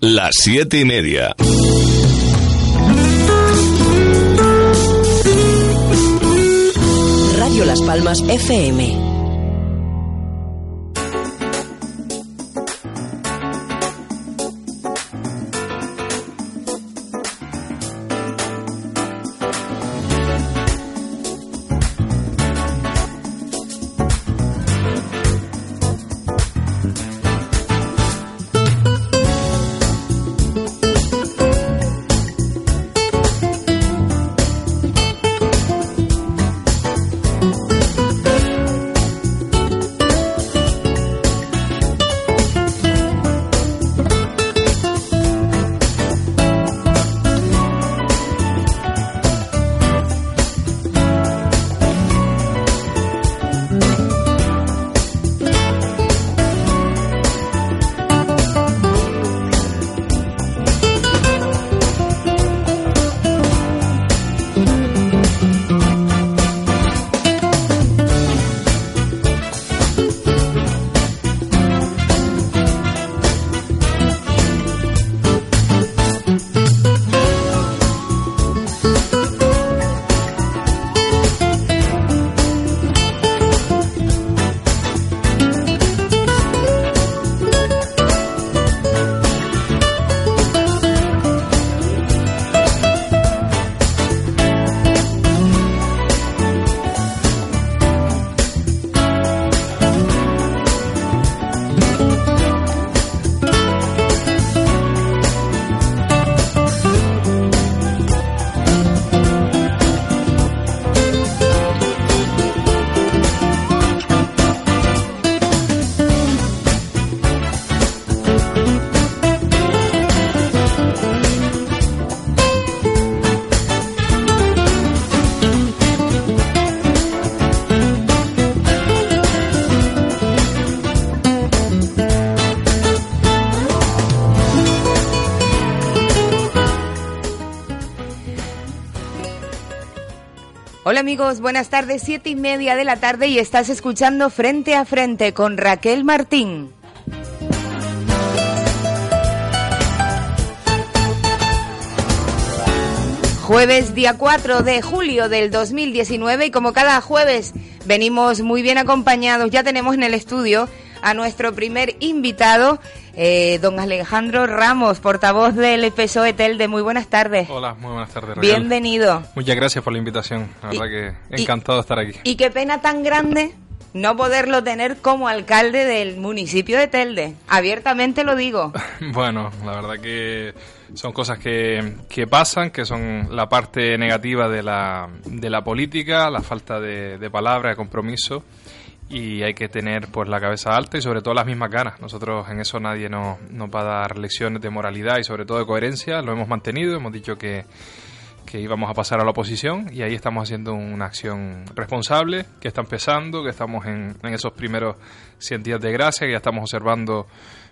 las siete y media. Radio Las Palmas FM. Buenas tardes, siete y media de la tarde y estás escuchando Frente a Frente con Raquel Martín. Jueves día 4 de julio del 2019 y como cada jueves venimos muy bien acompañados, ya tenemos en el estudio a nuestro primer invitado, eh, don Alejandro Ramos, portavoz del PSOE Telde. Muy buenas tardes. Hola, muy buenas tardes. Bienvenido. Muchas gracias por la invitación. La verdad que encantado de estar aquí. Y qué pena tan grande no poderlo tener como alcalde del municipio de Telde. Abiertamente lo digo. bueno, la verdad que son cosas que, que, pasan, que son la parte negativa de la, de la política, la falta de, de palabra, de compromiso y hay que tener pues la cabeza alta y sobre todo las mismas ganas. Nosotros en eso nadie nos, nos va a dar lecciones de moralidad y sobre todo de coherencia, lo hemos mantenido, hemos dicho que, que íbamos a pasar a la oposición y ahí estamos haciendo una acción responsable que está empezando, que estamos en, en esos primeros 100 días de gracia, que ya estamos observando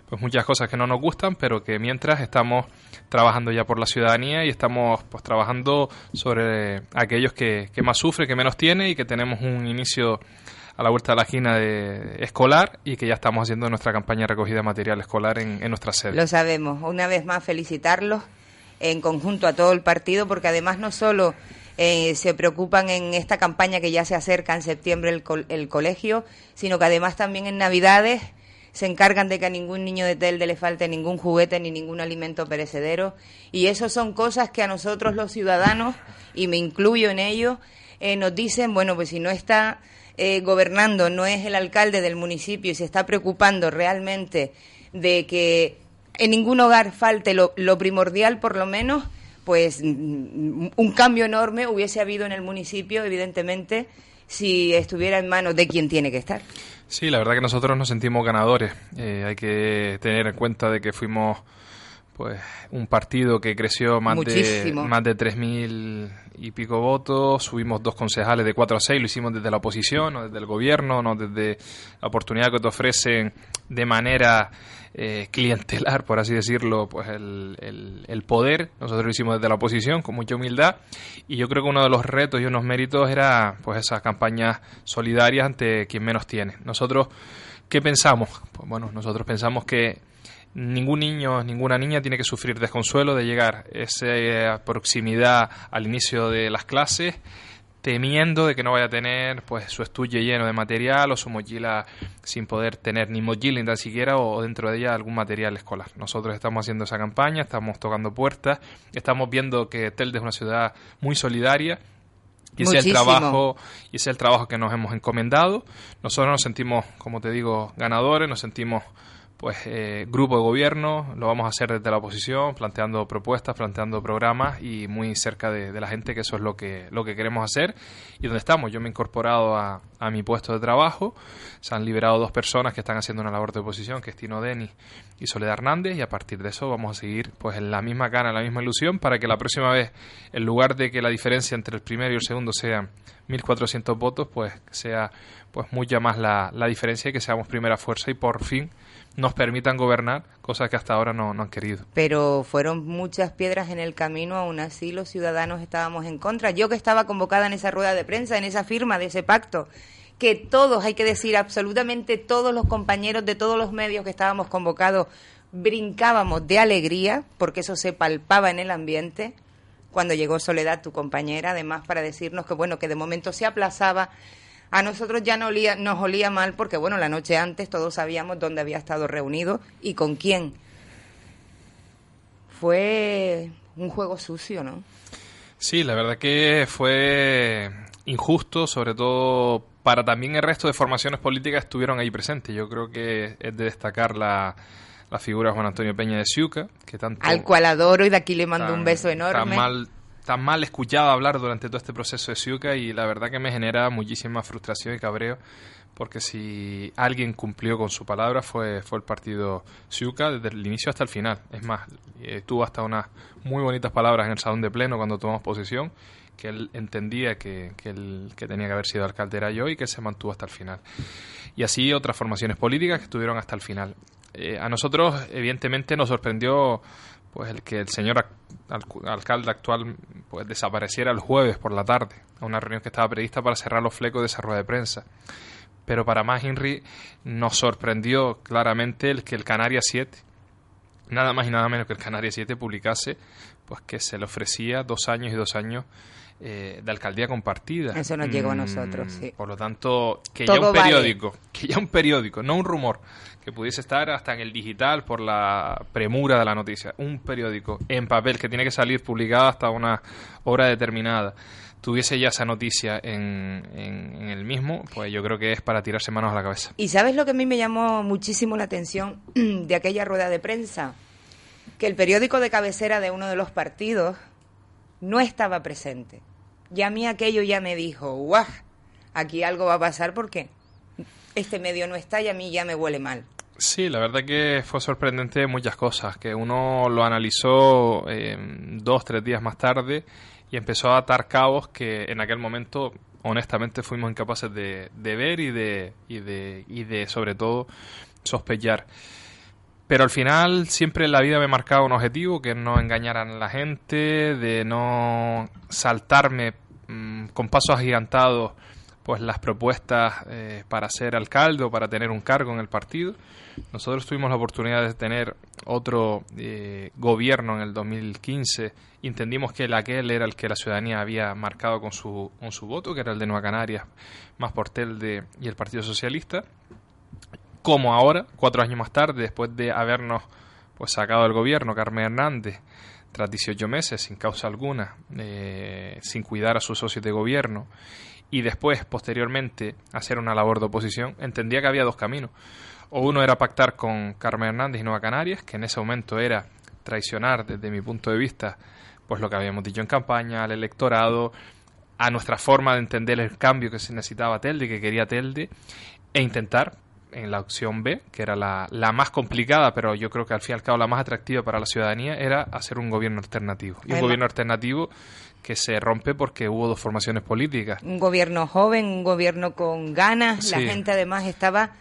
pues muchas cosas que no nos gustan, pero que mientras estamos trabajando ya por la ciudadanía y estamos pues trabajando sobre aquellos que, que más sufren, que menos tiene y que tenemos un inicio a la vuelta de la esquina de escolar y que ya estamos haciendo nuestra campaña de recogida de material escolar en, en nuestra sede. Lo sabemos. Una vez más felicitarlos en conjunto a todo el partido porque además no solo eh, se preocupan en esta campaña que ya se acerca en septiembre el, colegio, sino que además también en Navidades se encargan de que a ningún niño de Telde le falte ningún juguete ni ningún alimento perecedero. Y eso son cosas que a nosotros los ciudadanos, y me incluyo en ello, eh, nos dicen, bueno, pues si no está eh, gobernando, no es el alcalde del municipio y se está preocupando realmente de que en ningún hogar falte lo, lo primordial, por lo menos, pues mm, un cambio enorme hubiese habido en el municipio, evidentemente, si estuviera en manos de quien tiene que estar. Sí, la verdad que nosotros nos sentimos ganadores. Eh, hay que tener en cuenta de que fuimos pues un partido que creció más Muchísimo. de más de 3.000 y pico votos, subimos dos concejales de 4 a 6, lo hicimos desde la oposición, no desde el gobierno, no desde la oportunidad que te ofrecen de manera eh, clientelar, por así decirlo, pues el, el, el, poder. Nosotros lo hicimos desde la oposición con mucha humildad y yo creo que uno de los retos y unos méritos era pues esas campañas solidarias ante quien menos tiene. Nosotros, ¿qué pensamos? Pues bueno, nosotros pensamos que ningún niño, ninguna niña tiene que sufrir desconsuelo de llegar esa proximidad al inicio de las clases temiendo de que no vaya a tener pues su estuche lleno de material o su mochila sin poder tener ni mochila ni tan siquiera o dentro de ella algún material escolar. Nosotros estamos haciendo esa campaña, estamos tocando puertas, estamos viendo que Telde es una ciudad muy solidaria y ese es el trabajo y ese es el trabajo que nos hemos encomendado. Nosotros nos sentimos, como te digo, ganadores, nos sentimos pues eh, grupo de gobierno, lo vamos a hacer desde la oposición, planteando propuestas, planteando programas y muy cerca de, la gente, que eso es lo que, lo que queremos hacer y donde estamos. Yo me he incorporado a, a, mi puesto de trabajo, se han liberado dos personas que están haciendo una labor de oposición, que es Tino Denis y Soledad Hernández, y a partir de eso vamos a seguir pues en la misma gana, en la misma ilusión, para que la próxima vez, en lugar de que la diferencia entre el primero y el segundo sean 1.400 votos, pues sea pues mucha más la, la diferencia y que seamos primera fuerza y por fin nos permitan gobernar, cosas que hasta ahora no, no han querido. Pero fueron muchas piedras en el camino, aún así los ciudadanos estábamos en contra. Yo que estaba convocada en esa rueda de prensa, en esa firma de ese pacto, que todos, hay que decir, absolutamente todos los compañeros de todos los medios que estábamos convocados, brincábamos de alegría, porque eso se palpaba en el ambiente, cuando llegó Soledad, tu compañera, además para decirnos que, bueno, que de momento se aplazaba a nosotros ya no olía, nos olía mal porque, bueno, la noche antes todos sabíamos dónde había estado reunido y con quién. Fue un juego sucio, ¿no? Sí, la verdad que fue injusto, sobre todo para también el resto de formaciones políticas que estuvieron ahí presentes. Yo creo que es de destacar la, la figura de Juan Antonio Peña de Ciuca, que tanto... Al cual adoro y de aquí le mando un beso enorme. mal tan mal escuchado hablar durante todo este proceso de Ciuca y la verdad que me genera muchísima frustración y cabreo porque si alguien cumplió con su palabra fue, fue el partido Ciuca desde el inicio hasta el final. Es más, eh, tuvo hasta unas muy bonitas palabras en el salón de pleno cuando tomamos posesión, que él entendía que, que el que tenía que haber sido alcalde era yo y que se mantuvo hasta el final. Y así otras formaciones políticas que estuvieron hasta el final. Eh, a nosotros, evidentemente, nos sorprendió pues el que el señor alcalde actual pues desapareciera el jueves por la tarde a una reunión que estaba prevista para cerrar los flecos de esa rueda de prensa. Pero para más Henry nos sorprendió claramente el que el Canarias 7, nada más y nada menos que el Canarias 7 publicase pues que se le ofrecía dos años y dos años eh, de alcaldía compartida. Eso nos llegó a mm, nosotros, sí. Por lo tanto, que ya un periódico, que ya un periódico, no un rumor, que pudiese estar hasta en el digital por la premura de la noticia, un periódico en papel que tiene que salir publicado hasta una hora determinada, tuviese ya esa noticia en, en, el mismo, pues yo creo que es para tirarse manos a la cabeza. ¿Y sabes lo que a mí me llamó muchísimo la atención de aquella rueda de prensa? Que el periódico de cabecera de uno de los partidos no estaba presente. Y a mí aquello ya me dijo, guau, aquí algo va a pasar porque este medio no está y a mí ya me huele mal. Sí, la verdad que fue sorprendente muchas cosas, que uno lo analizó eh, dos, tres días más tarde y empezó a atar cabos que en aquel momento honestamente fuimos incapaces de, ver y de, y de, y de sobre todo sospechar. Pero al final siempre la vida me marcaba un objetivo, que no engañaran a la gente, de no saltarme mm, con pasos agigantados pues las propuestas eh, para ser alcalde o para tener un cargo en el partido. Nosotros tuvimos la oportunidad de tener otro eh, gobierno en el 2015. Entendimos que el aquel era el que la ciudadanía había marcado con su, con su voto, que era el de Nueva Canarias, más Portel de, y el Partido Socialista. Como ahora, cuatro años más tarde, después de habernos pues, sacado del gobierno, Carmen Hernández, tras 18 meses, sin causa alguna, eh, sin cuidar a sus socios de gobierno, y después, posteriormente, hacer una labor de oposición, entendía que había dos caminos. O uno era pactar con Carmen Hernández y Nueva Canarias, que en ese momento era traicionar, desde mi punto de vista, pues lo que habíamos dicho en campaña, al electorado, a nuestra forma de entender el cambio que se necesitaba Telde, que quería Telde, e intentar, en la opción B, que era la, la, más complicada, pero yo creo que al fin y al cabo la más atractiva para la ciudadanía, era hacer un gobierno alternativo. Y un gobierno alternativo que se rompe porque hubo dos formaciones políticas. Un gobierno joven, un gobierno con ganas, la gente además estaba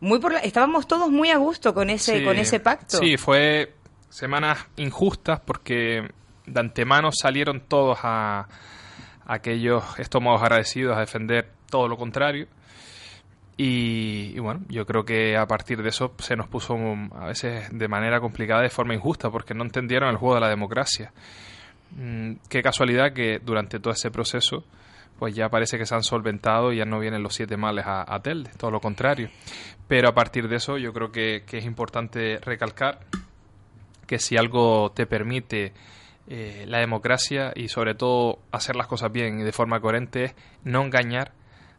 muy por estábamos todos muy a gusto con ese con ese pacto. Sí, fue semanas injustas porque de antemano salieron todos a, aquellos estómagos agradecidos a defender todo lo contrario. Y, bueno, yo creo que a partir de eso se nos puso a veces de manera complicada, de forma injusta, porque no entendieron el juego de la democracia. Mm, qué casualidad que durante todo ese proceso, pues ya parece que se han solventado y ya no vienen los siete males a, Telde, todo lo contrario. Pero a partir de eso yo creo que, es importante recalcar que si algo te permite eh, la democracia y sobre todo hacer las cosas bien y de forma coherente es no engañar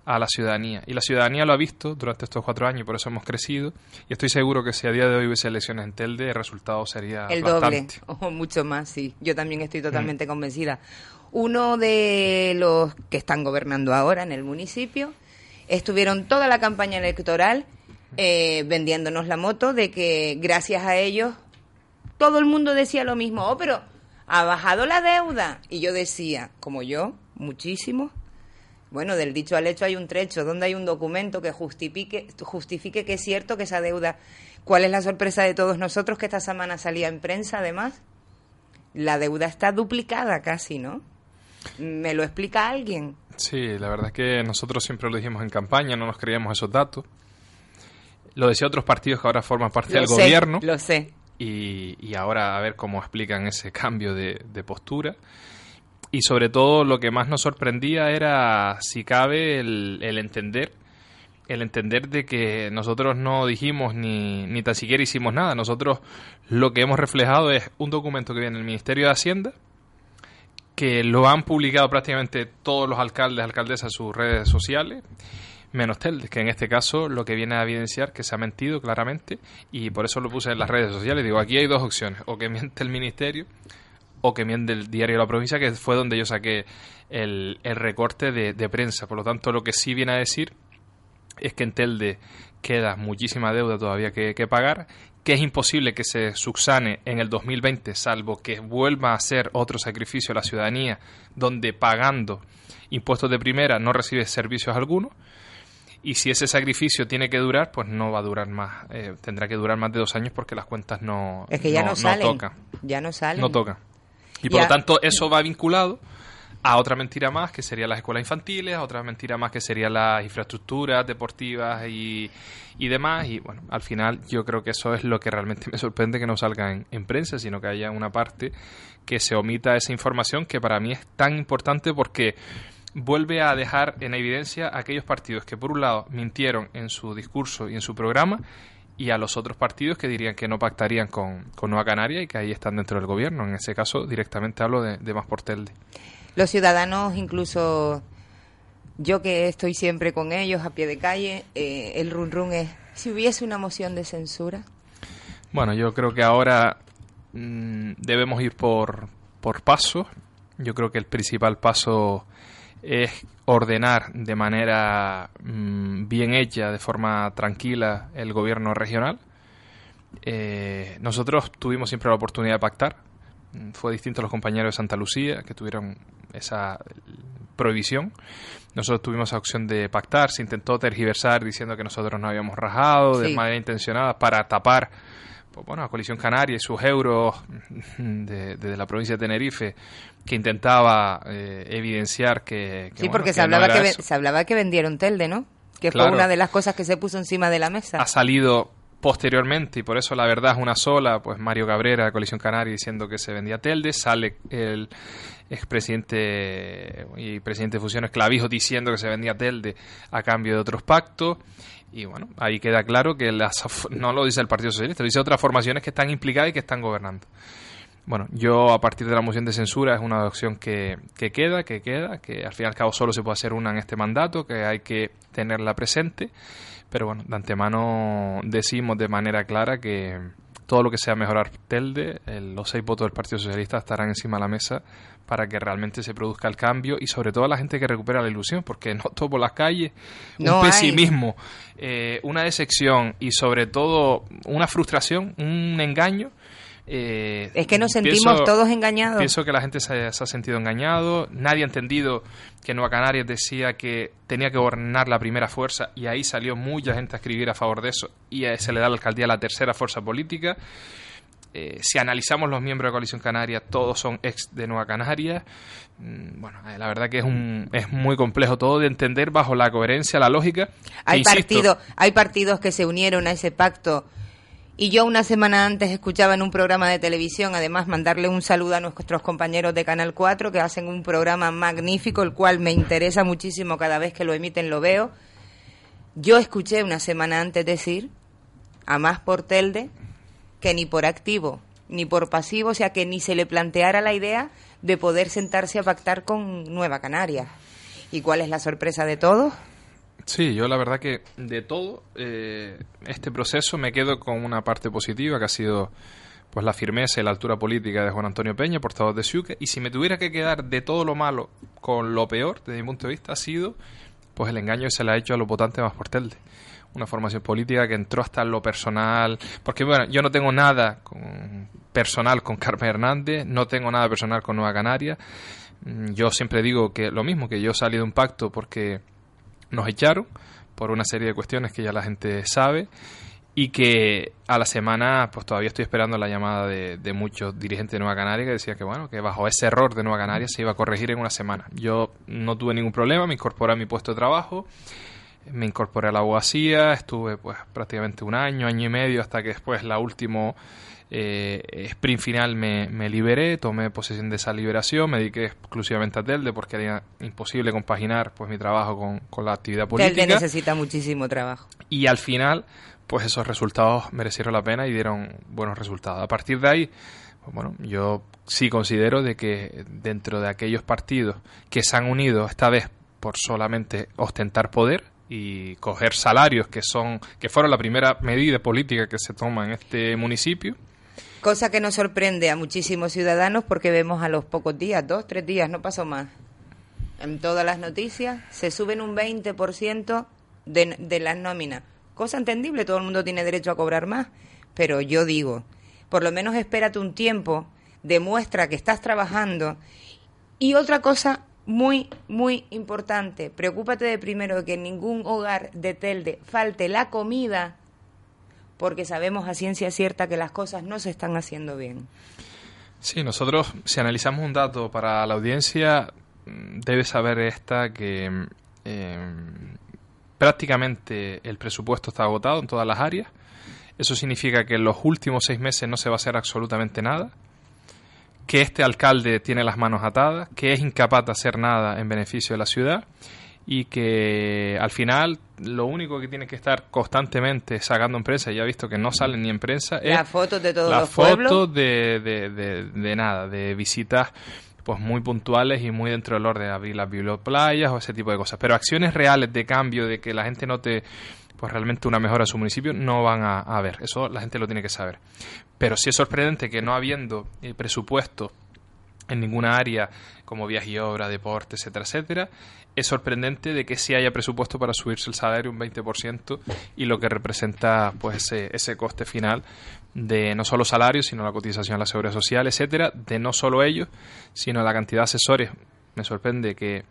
a la ciudadanía. Y la ciudadanía lo ha visto durante estos cuatro años por eso hemos crecido. Y estoy seguro que si a día de hoy hubiese elecciones en Telde, el resultado sería el doble o mucho más, sí. Yo también estoy totalmente mm. convencida. Uno de los que están gobernando ahora en el municipio estuvieron toda la campaña electoral eh, vendiéndonos la moto de que gracias a ellos todo el mundo decía lo mismo. Oh, pero ha bajado la deuda. Y yo decía, como yo, muchísimo, bueno, del dicho al hecho hay un trecho. ¿Dónde hay un documento que justifique, justifique que es cierto que esa deuda... ¿Cuál es la sorpresa de todos nosotros que esta semana salía en prensa, además? La deuda está duplicada casi, ¿no? ¿Me lo explica alguien? Sí, la verdad es que nosotros siempre lo dijimos en campaña, no nos creíamos esos datos. Lo decía otros partidos que ahora forman parte del gobierno. Lo sé. Y, y, ahora a ver cómo explican ese cambio de, de postura y sobre todo lo que más nos sorprendía era, si cabe, el, entender el entender de que nosotros no dijimos ni, ni tan siquiera hicimos nada. Nosotros lo que hemos reflejado es un documento que viene del Ministerio de Hacienda, que lo han publicado prácticamente todos los alcaldes, alcaldesas en sus redes sociales, menos Tel, que en este caso lo que viene a evidenciar que se ha mentido claramente y por eso lo puse en las redes sociales. Digo, aquí hay dos opciones, o que miente el Ministerio o que miente del diario La Provincia, que fue donde yo saqué el, recorte de, prensa. Por lo tanto, lo que sí viene a decir es que en Telde queda muchísima deuda todavía que, pagar, que es imposible que se subsane en el 2020, salvo que vuelva a ser otro sacrificio a la ciudadanía, donde pagando impuestos de primera no recibe servicios algunos. Y si ese sacrificio tiene que durar, pues no va a durar más, eh, tendrá que durar más de dos años porque las cuentas no, es que ya no, salen, Ya no salen. No toca. Y por lo tanto eso va vinculado a otra mentira más que serían las escuelas infantiles, a otra mentira más que serían las infraestructuras deportivas y, y, demás. Y bueno, al final yo creo que eso es lo que realmente me sorprende que no salga en, en, prensa, sino que haya una parte que se omita esa información que para mí es tan importante porque vuelve a dejar en evidencia aquellos partidos que por un lado mintieron en su discurso y en su programa y a los otros partidos que dirían que no pactarían con, Nueva Canaria y que ahí están dentro del gobierno. En ese caso, directamente hablo de, de Más Portelde. Los ciudadanos, incluso yo que estoy siempre con ellos a pie de calle, eh, el run run es, si hubiese una moción de censura. Bueno, yo creo que ahora mm, debemos ir por, por pasos. Yo creo que el principal paso es ordenar de manera mm, bien hecha, de forma tranquila, el gobierno regional. Eh, nosotros tuvimos siempre la oportunidad de pactar. Mm, fue distinto a los compañeros de Santa Lucía, que tuvieron esa prohibición. Nosotros tuvimos la opción de pactar, se intentó tergiversar diciendo que nosotros nos habíamos rajado de manera intencionada para tapar pues bueno, la coalición canaria y sus euros desde la provincia de Tenerife que intentaba eh, evidenciar que, sí porque se hablaba que se hablaba que vendieron Telde no que fue una de las cosas que se puso encima de la mesa. Ha salido posteriormente y por eso la verdad es una sola pues Mario Cabrera de coalición canaria diciendo que se vendía Telde sale el expresidente y presidente de fusiones Clavijo diciendo que se vendía Telde a cambio de otros pactos y bueno, ahí queda claro que las, no lo dice el Partido Socialista, lo dice otras formaciones que están implicadas y que están gobernando. Bueno, yo a partir de la moción de censura es una opción que, que queda, que queda, que al fin y al cabo solo se puede hacer una en este mandato, que hay que tenerla presente, pero bueno, de antemano decimos de manera clara que todo lo que sea mejorar Telde, los seis votos del Partido Socialista estarán encima de la mesa para que realmente se produzca el cambio y sobre todo a la gente que recupera la ilusión, porque no por las calles un pesimismo, eh, una decepción y sobre todo una frustración, un engaño. Eh, es que nos sentimos todos engañados. Pienso que la gente se, ha sentido engañado, nadie ha entendido que Nueva Canarias decía que tenía que gobernar la primera fuerza y ahí salió mucha gente a escribir a favor de eso y se le da la alcaldía a la tercera fuerza política eh, si analizamos los miembros de Coalición Canaria, todos son ex de Nueva Canaria. Mm, bueno, eh, la verdad que es, un, es muy complejo todo de entender bajo la coherencia, la lógica. Hay, partido, hay partidos que se unieron a ese pacto y yo una semana antes escuchaba en un programa de televisión, además mandarle un saludo a nuestros compañeros de Canal 4 que hacen un programa magnífico, el cual me interesa muchísimo cada vez que lo emiten, lo veo. Yo escuché una semana antes decir, a más por Telde, que ni por activo ni por pasivo, o sea que ni se le planteara la idea de poder sentarse a pactar con Nueva Canaria. ¿Y cuál es la sorpresa de todos? Sí, yo la verdad que de todo eh, este proceso me quedo con una parte positiva que ha sido pues la firmeza y la altura política de Juan Antonio Peña, portavoz de Suque, y si me tuviera que quedar de todo lo malo con lo peor, desde mi punto de vista, ha sido pues el engaño que se le ha hecho a los votantes más por Telde. Una formación política que entró hasta lo personal, porque bueno, yo no tengo nada con, personal con Carmen Hernández, no tengo nada personal con Nueva Canaria. Mm, yo siempre digo que lo mismo, que yo salí de un pacto porque nos echaron por una serie de cuestiones que ya la gente sabe y que a la semana pues todavía estoy esperando la llamada de, muchos dirigentes de Nueva Canaria que decían que bueno que bajo ese error de Nueva Canaria se iba a corregir en una semana. Yo no tuve ningún problema me incorporé a mi puesto de trabajo me incorporé a la abogacía estuve pues prácticamente un año año y medio hasta que después la última eh, sprint final me, me, liberé, tomé posesión de esa liberación, me dediqué exclusivamente a Telde porque era imposible compaginar pues mi trabajo con, con la actividad política. Telde necesita muchísimo trabajo. Y al final, pues esos resultados merecieron la pena y dieron buenos resultados. A partir de ahí, pues bueno, yo sí considero de que dentro de aquellos partidos que se han unido esta vez por solamente ostentar poder, y coger salarios que son que fueron la primera medida política que se toma en este municipio Cosa que nos sorprende a muchísimos ciudadanos porque vemos a los pocos días, dos, tres días, no pasó más. En todas las noticias se suben un 20% de, de las nóminas. Cosa entendible, todo el mundo tiene derecho a cobrar más. Pero yo digo, por lo menos espérate un tiempo, demuestra que estás trabajando. Y otra cosa muy, muy importante, preocúpate de primero que en ningún hogar de Telde falte la comida porque sabemos a ciencia cierta que las cosas no se están haciendo bien. Sí, nosotros, si analizamos un dato para la audiencia, debe saber esta que eh, prácticamente el presupuesto está agotado en todas las áreas. Eso significa que en los últimos seis meses no se va a hacer absolutamente nada, que este alcalde tiene las manos atadas, que es incapaz de hacer nada en beneficio de la ciudad y que al final lo único que tiene que estar constantemente sacando en prensa, ya he visto que no salen ni en prensa, es las fotos de todos las los fotos de, de, de, nada, de visitas pues muy puntuales y muy dentro del orden de abrir las biblioplayas o ese tipo de cosas. Pero acciones reales de cambio, de que la gente note pues realmente una mejora en su municipio, no van a, a ver. Eso la gente lo tiene que saber. Pero sí es sorprendente que no habiendo el presupuesto en ninguna área como viaje y obra, deporte, etcétera, etcétera, es sorprendente de que sí haya presupuesto para subirse el salario un 20% y lo que representa pues ese, ese coste final de no solo salarios, sino la cotización a la seguridad social, etcétera, de no solo ellos, sino la cantidad de asesores. Me sorprende que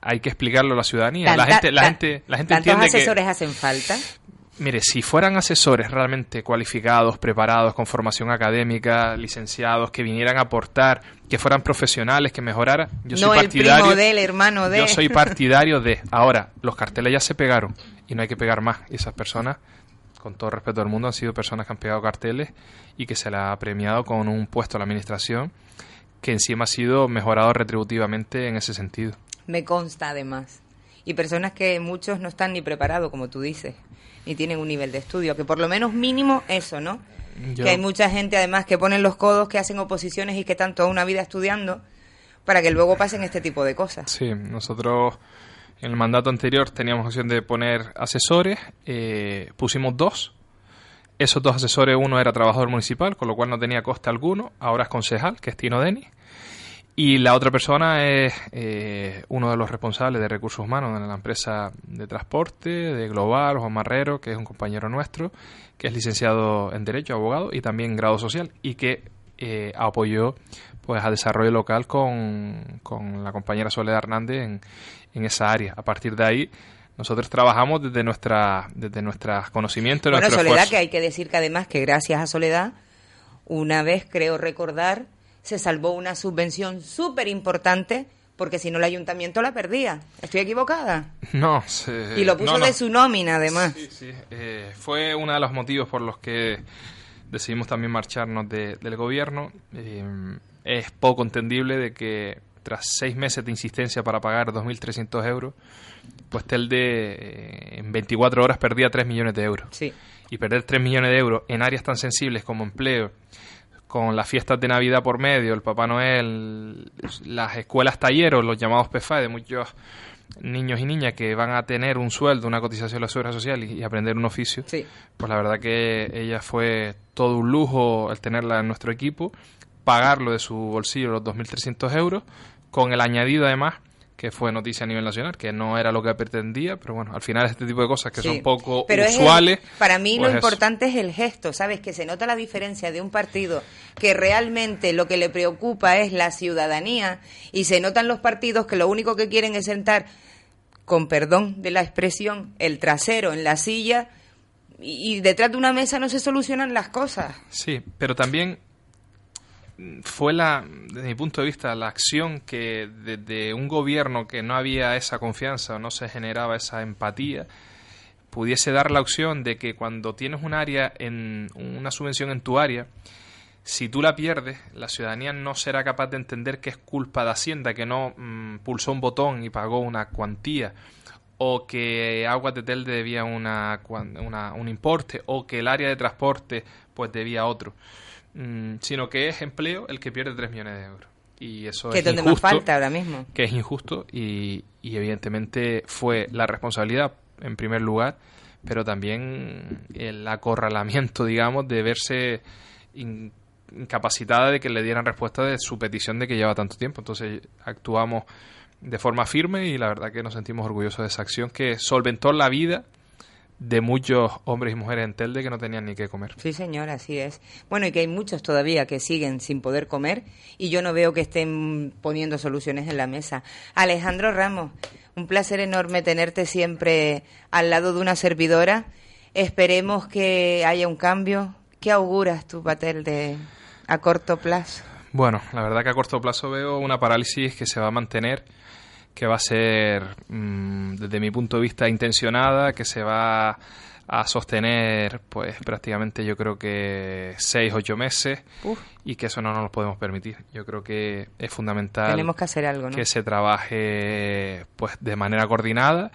hay que explicarlo a la ciudadanía. la gente, la gente, la gente entiende asesores hacen falta? Mire, si fueran asesores realmente cualificados, preparados, con formación académica, licenciados, que vinieran a aportar, que fueran profesionales, que mejoraran, yo soy partidario. del hermano de. Yo soy partidario de. Ahora, los carteles ya se pegaron y no hay que pegar más. Y esas personas, con todo respeto del mundo, han sido personas que han pegado carteles y que se la ha premiado con un puesto a la administración que encima ha sido mejorado retributivamente en ese sentido. Me consta además. Y personas que muchos no están ni preparados, como tú dices y tienen un nivel de estudio, que por lo menos mínimo eso, ¿no? Que hay mucha gente además que ponen los codos, que hacen oposiciones y que están toda una vida estudiando para que luego pasen este tipo de cosas. Sí, nosotros en el mandato anterior teníamos opción de poner asesores, eh, pusimos dos. Esos dos asesores, uno era trabajador municipal, con lo cual no tenía coste alguno, ahora es concejal, que es Tino Denis. Y la otra persona es eh, uno de los responsables de recursos humanos en la empresa de transporte de Global, Juan Marrero, que es un compañero nuestro, que es licenciado en Derecho, abogado y también en grado social y que eh, apoyó pues a desarrollo local con, con la compañera Soledad Hernández en, en, esa área. A partir de ahí nosotros trabajamos desde nuestra desde nuestros conocimientos. Bueno, Soledad, que hay que decir que además que gracias a Soledad una vez, creo recordar, se salvó una subvención súper importante porque si no el ayuntamiento la perdía. ¿Estoy equivocada? No, y lo puso de su nómina además. Sí, sí. Eh, fue uno de los motivos por los que decidimos también marcharnos del gobierno. Eh, es poco entendible de que tras seis meses de insistencia para pagar 2.300 euros, pues Telde eh, en 24 horas perdía 3 millones de euros. Sí. Y perder 3 millones de euros en áreas tan sensibles como empleo, con las fiestas de Navidad por medio, el Papá Noel, las escuelas talleros, los llamados PFA de muchos niños y niñas que van a tener un sueldo, una cotización de la seguridad social y, aprender un oficio, pues la verdad que ella fue todo un lujo el tenerla en nuestro equipo, pagarlo de su bolsillo los 2.300 euros, con el añadido además que fue noticia a nivel nacional, que no era lo que pretendía, pero bueno, al final este tipo de cosas que son poco usuales. para mí lo pues importante es el gesto, ¿sabes? Que se nota la diferencia de un partido que realmente lo que le preocupa es la ciudadanía y se notan los partidos que lo único que quieren es sentar, con perdón de la expresión, el trasero en la silla y detrás de una mesa no se solucionan las cosas. Sí, pero también fue la, desde mi punto de vista, la acción que desde un gobierno que no había esa confianza o no se generaba esa empatía, pudiese dar la opción de que cuando tienes un área en una subvención en tu área, si tú la pierdes, la ciudadanía no será capaz de entender que es culpa de Hacienda, que no mm, pulsó un botón y pagó una cuantía, o que Aguas de Telde debía una, una, un importe, o que el área de transporte pues debía otro. Mm, sino que es empleo el que pierde 3 millones de euros. Y eso que es donde más falta ahora mismo. Que es injusto y, evidentemente fue la responsabilidad en primer lugar, pero también el acorralamiento, digamos, de verse incapacitada de que le dieran respuesta de su petición de que lleva tanto tiempo. Entonces actuamos de forma firme y la verdad que nos sentimos orgullosos de esa acción que solventó la vida de muchos hombres y mujeres en Telde que no tenían ni qué comer. Sí, señor, así es. Bueno, y que hay muchos todavía que siguen sin poder comer y yo no veo que estén poniendo soluciones en la mesa. Alejandro Ramos, un placer enorme tenerte siempre al lado de una servidora. Esperemos que haya un cambio. ¿Qué auguras tú, Patel, de a corto plazo? Bueno, la verdad que a corto plazo veo una parálisis que se va a mantener que va a ser, mm, desde mi punto de vista, intencionada, que se va a sostener, pues prácticamente yo creo que seis, ocho meses y que eso no nos lo podemos permitir. Yo creo que es fundamental Tenemos que, hacer algo, que se trabaje pues de manera coordinada.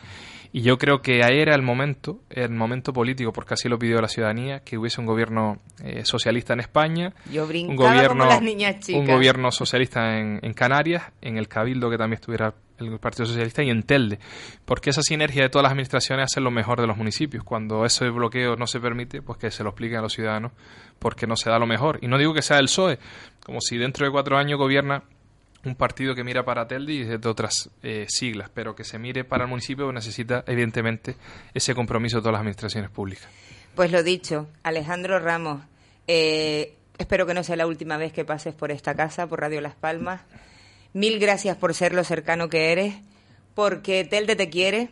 Y yo creo que ahí era el momento, el momento político, porque así lo pidió la ciudadanía, que hubiese un gobierno eh, socialista en España, un gobierno, las niñas un gobierno socialista en, en Canarias, en el Cabildo que también estuviera el Partido Socialista y en Telde, porque esa sinergia de todas las administraciones hace lo mejor de los municipios. Cuando ese bloqueo no se permite, pues que se lo expliquen a los ciudadanos, porque no se da lo mejor. Y no digo que sea el PSOE, como si dentro de cuatro años gobierna un partido que mira para Telde y de otras eh, siglas, pero que se mire para el municipio necesita, evidentemente, ese compromiso de todas las administraciones públicas. Pues lo dicho, Alejandro Ramos, eh, espero que no sea la última vez que pases por esta casa, por Radio Las Palmas. Mil gracias por ser lo cercano que eres, porque Telde te quiere,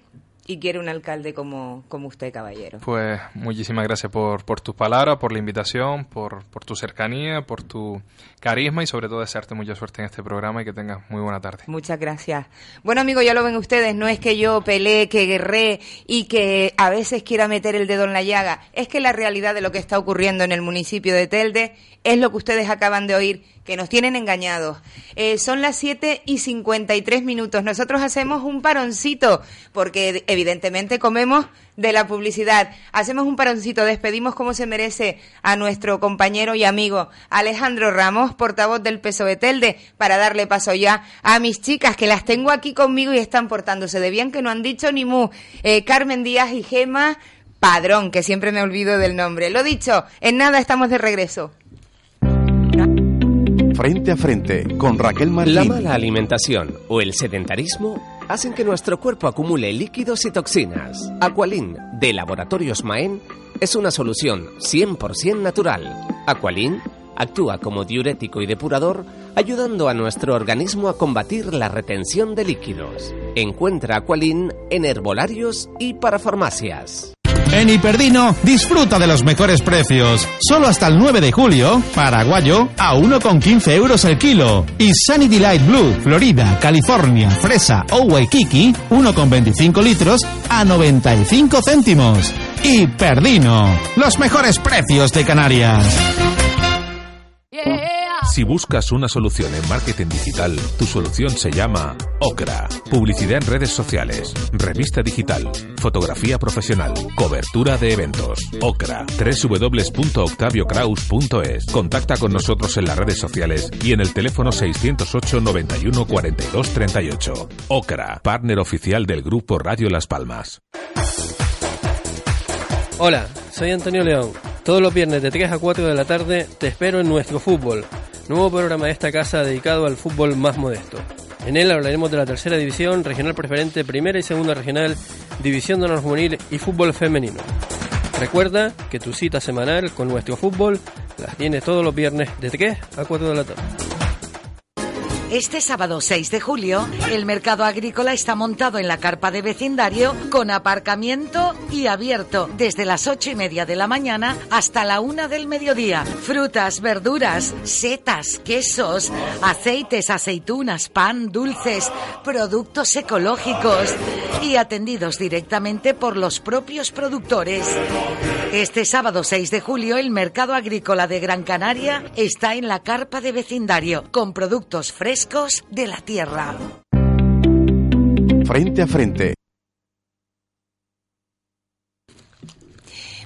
y quiere un alcalde como, como usted, caballero. Pues muchísimas gracias por, por tus palabras, por la invitación, por, por tu cercanía, por tu carisma y sobre todo desearte mucha suerte en este programa y que tengas muy buena tarde. Muchas gracias. Bueno, amigos, ya lo ven ustedes, no es que yo pelee, que guerré y que a veces quiera meter el dedo en la llaga, es que la realidad de lo que está ocurriendo en el municipio de Telde es lo que ustedes acaban de oír que nos tienen engañados. Eh, son las 7 y 53 minutos. Nosotros hacemos un paroncito, porque evidentemente comemos de la publicidad. Hacemos un paroncito, despedimos como se merece a nuestro compañero y amigo Alejandro Ramos, portavoz del PSOE Telde, para darle paso ya a mis chicas, que las tengo aquí conmigo y están portándose de bien, que no han dicho ni mu. Eh, Carmen Díaz y Gema Padrón, que siempre me olvido del nombre. Lo dicho, en nada estamos de regreso. Frente a frente con Raquel Martín. La mala alimentación o el sedentarismo hacen que nuestro cuerpo acumule líquidos y toxinas. Aqualin de Laboratorios Maen es una solución 100% natural. Aqualin actúa como diurético y depurador, ayudando a nuestro organismo a combatir la retención de líquidos. Encuentra Aqualin en herbolarios y para farmacias. En Hiperdino, disfruta de los mejores precios. Solo hasta el 9 de julio, paraguayo a 1,15 euros el kilo. Y Sunny Delight Blue, Florida, California, Fresa o Waikiki, 1,25 litros a 95 céntimos. Hiperdino, los mejores precios de Canarias. Si buscas una solución en marketing digital, tu solución se llama Ocra. Publicidad en redes sociales, revista digital, fotografía profesional, cobertura de eventos. Ocra. www.octaviocraus.es. Contacta con nosotros en las redes sociales y en el teléfono 608 91 42 38. Ocra, partner oficial del grupo Radio Las Palmas. Hola, soy Antonio León. Todos los viernes de 3 a 4 de la tarde te espero en nuestro fútbol, nuevo programa de esta casa dedicado al fútbol más modesto. En él hablaremos de la tercera división, regional preferente, primera y segunda regional, división de honor juvenil y fútbol femenino. Recuerda que tu cita semanal con nuestro fútbol la tienes todos los viernes de 3 a 4 de la tarde. Este sábado 6 de julio, el mercado agrícola está montado en la carpa de vecindario con aparcamiento y abierto desde las ocho y media de la mañana hasta la una del mediodía. Frutas, verduras, setas, quesos, aceites, aceitunas, pan, dulces, productos ecológicos y atendidos directamente por los propios productores. Este sábado 6 de julio, el mercado agrícola de Gran Canaria está en la carpa de vecindario con productos frescos de la tierra. Frente a frente.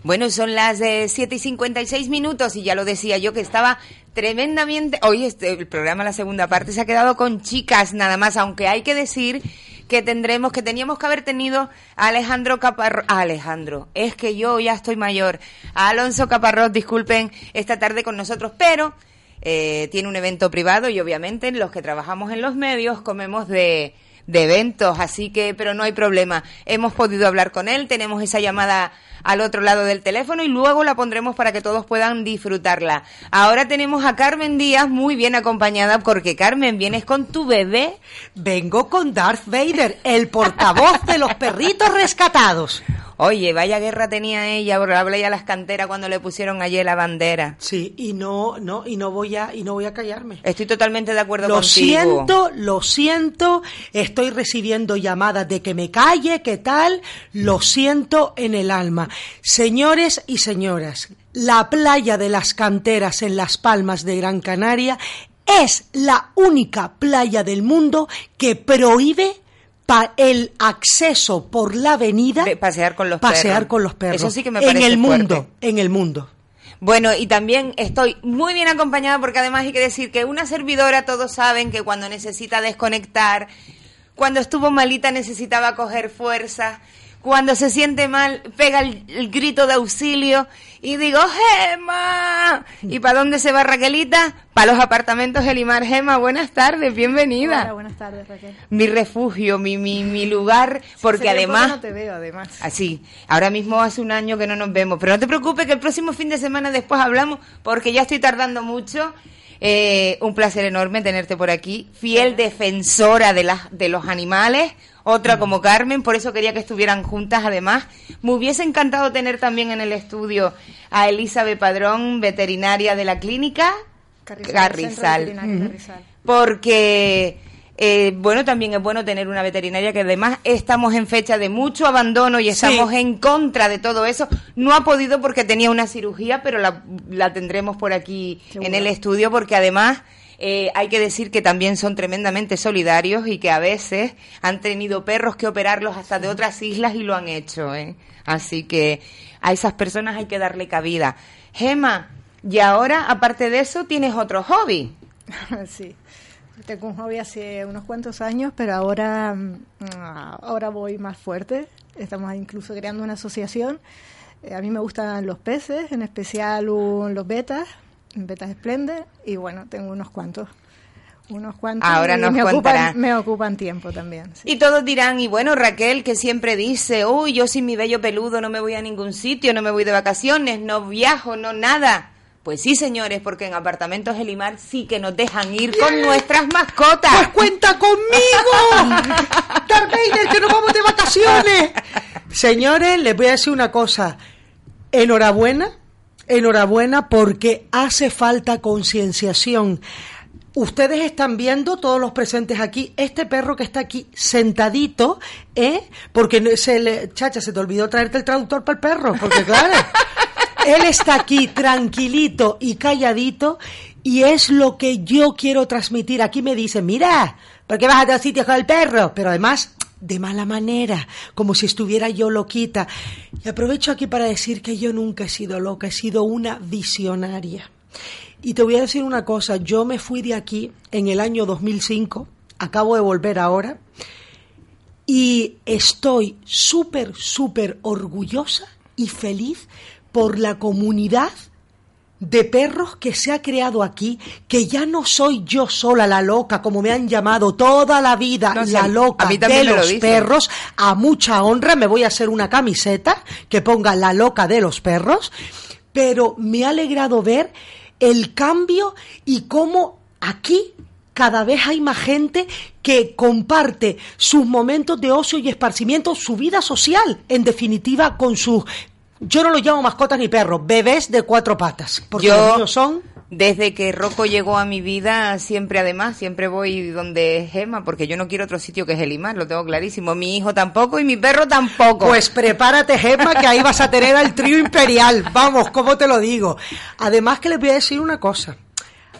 Bueno, son las eh, 7 y 56 minutos y ya lo decía yo que estaba tremendamente... Hoy este, el programa, la segunda parte, se ha quedado con chicas nada más, aunque hay que decir que tendremos, que teníamos que haber tenido a Alejandro Caparrós... Alejandro, es que yo ya estoy mayor. A Alonso Caparrós, disculpen, esta tarde con nosotros, pero eh, tiene un evento privado y obviamente los que trabajamos en los medios comemos de, de eventos, así que, pero no hay problema. Hemos podido hablar con él, tenemos esa llamada al otro lado del teléfono y luego la pondremos para que todos puedan disfrutarla. Ahora tenemos a Carmen Díaz muy bien acompañada porque Carmen, ¿vienes con tu bebé? Vengo con Darth Vader, el portavoz de los perritos rescatados. Oye, vaya guerra tenía ella por la playa las canteras cuando le pusieron ayer la bandera. Sí, y no, no, y no voy a, y no voy a callarme. Estoy totalmente de acuerdo lo contigo. siento, lo siento, estoy recibiendo llamadas de que me calle, qué tal, lo siento en el alma. Señores y señoras, la playa de las canteras en Las Palmas de Gran Canaria es la única playa del mundo que prohíbe pa- el acceso por la avenida De pasear con los pasear perros. con los perros Eso sí que me en parece el mundo fuerte. en el mundo Bueno, y también estoy muy bien acompañada porque además hay que decir que una servidora, todos saben que cuando necesita desconectar, cuando estuvo malita necesitaba coger fuerzas, cuando se siente mal pega el, el grito de auxilio y digo, Gema. ¿Y para dónde se va Raquelita? Para los apartamentos Elimar. Gema, buenas tardes, bienvenida. Hola, buenas tardes, Raquel. Mi refugio, mi, mi, mi lugar, porque además... no te veo, además. Así, ahora mismo hace un año que no nos vemos, pero no te preocupes que el próximo fin de semana después hablamos porque ya estoy tardando mucho. Eh, un placer enorme tenerte por aquí, fiel defensora de, las de los animales, otra como Carmen, por eso quería que estuvieran juntas además. Me hubiese encantado tener también en el estudio a Elizabeth Padrón, veterinaria de la clínica Carrizal, Carrizal. Porque eh, bueno también es bueno tener una veterinaria que además estamos en fecha de mucho abandono y estamos en contra de todo eso. No ha podido porque tenía una cirugía pero la, la tendremos por aquí en el estudio porque además eh, hay que decir que también son tremendamente solidarios y que a veces han tenido perros que operarlos hasta de otras islas y lo han hecho. ¿eh? Así que a esas personas hay que darle cabida. Gema, y ahora, aparte de eso, tienes otro hobby. sí. Tengo un hobby hace unos cuantos años, pero ahora, mm, ahora voy más fuerte. Estamos incluso creando una asociación. Eh, a mí me gustan los peces, en especial un- los betas, betas esplende, y bueno, tengo unos cuantos. Unos cuantos. Ahora nos me ocupan, me ocupan tiempo también. sí. Y todos dirán, y bueno, Raquel, que siempre dice, uy, yo sin mi bello peludo no me voy a ningún sitio, no me voy de vacaciones, no viajo, no nada. Pues sí, señores, porque en Apartamentos Elimar sí que nos dejan ir con nuestras mascotas. pues cuenta conmigo Darth Vader que nos vamos de vacaciones Señores, les voy a decir una cosa. Enhorabuena, enhorabuena porque hace falta concienciación. Ustedes están viendo, todos los presentes aquí, este perro que está aquí sentadito, ¿eh? Porque se le, chacha, se te olvidó traerte el traductor para el perro, porque claro, él está aquí tranquilito y calladito y es lo que yo quiero transmitir. Aquí me dicen, mira, ¿por qué vas a otros sitios con el perro? Pero además, de mala manera, como si estuviera yo loquita. Y aprovecho aquí para decir que yo nunca he sido loca, he sido una visionaria. Y te voy a decir una cosa, yo me fui de aquí en el año 2005, acabo de volver ahora, y estoy súper, súper orgullosa y feliz por la comunidad de perros que se ha creado aquí, que ya no soy yo sola la loca, como me han llamado toda la vida, No, la loca de lo los perros, a mucha honra me voy a hacer una camiseta que ponga la loca de los perros, pero me ha alegrado ver el cambio y cómo aquí cada vez hay más gente que comparte sus momentos de ocio y esparcimiento, su vida social, en definitiva, con sus... Yo no los llamo mascotas ni perros, bebés de cuatro patas, porque Yo- los míos son... Desde que Rocco llegó a mi vida, siempre además, siempre voy donde es Gema, porque yo no quiero otro sitio que Gelimar, lo tengo clarísimo. Mi hijo tampoco y mi perro tampoco. Pues prepárate, Gemma, que ahí vas a tener al trío imperial. Vamos, ¿cómo te lo digo? Además que les voy a decir una cosa.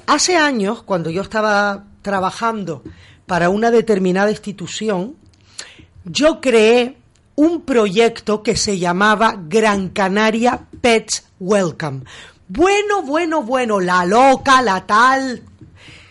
Hace años, cuando yo estaba trabajando para una determinada institución, yo creé un proyecto que se llamaba Gran Canaria Pets Welcome. Bueno, bueno, bueno, la loca, la tal.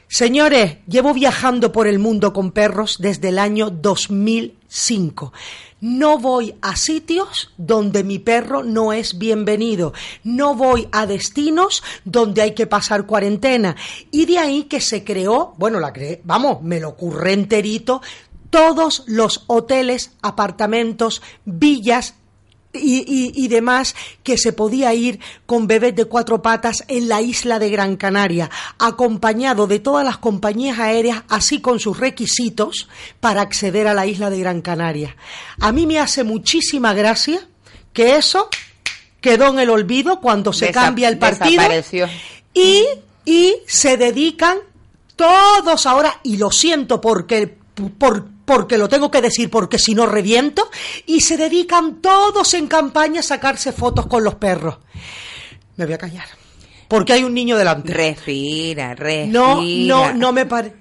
Señores, llevo viajando por el mundo con perros desde el año 2005. No voy a sitios donde mi perro no es bienvenido. No voy a destinos donde hay que pasar cuarentena. Y de ahí que se creó, bueno, la creé, vamos, me lo curré enterito, todos los hoteles, apartamentos, villas y, y- y demás que se podía ir con bebés de cuatro patas en la isla de Gran Canaria, acompañado de todas las compañías aéreas, así con sus requisitos para acceder a la isla de Gran Canaria. A mí me hace muchísima gracia que eso quedó en el olvido cuando se Desa- cambia el partido y, y se dedican todos ahora, y lo siento porque, por- porque lo tengo que decir, porque si no reviento, y se dedican todos en campaña a sacarse fotos con los perros. Me voy a callar. Porque hay un niño delante. Respira, respira. No, no, no me parece.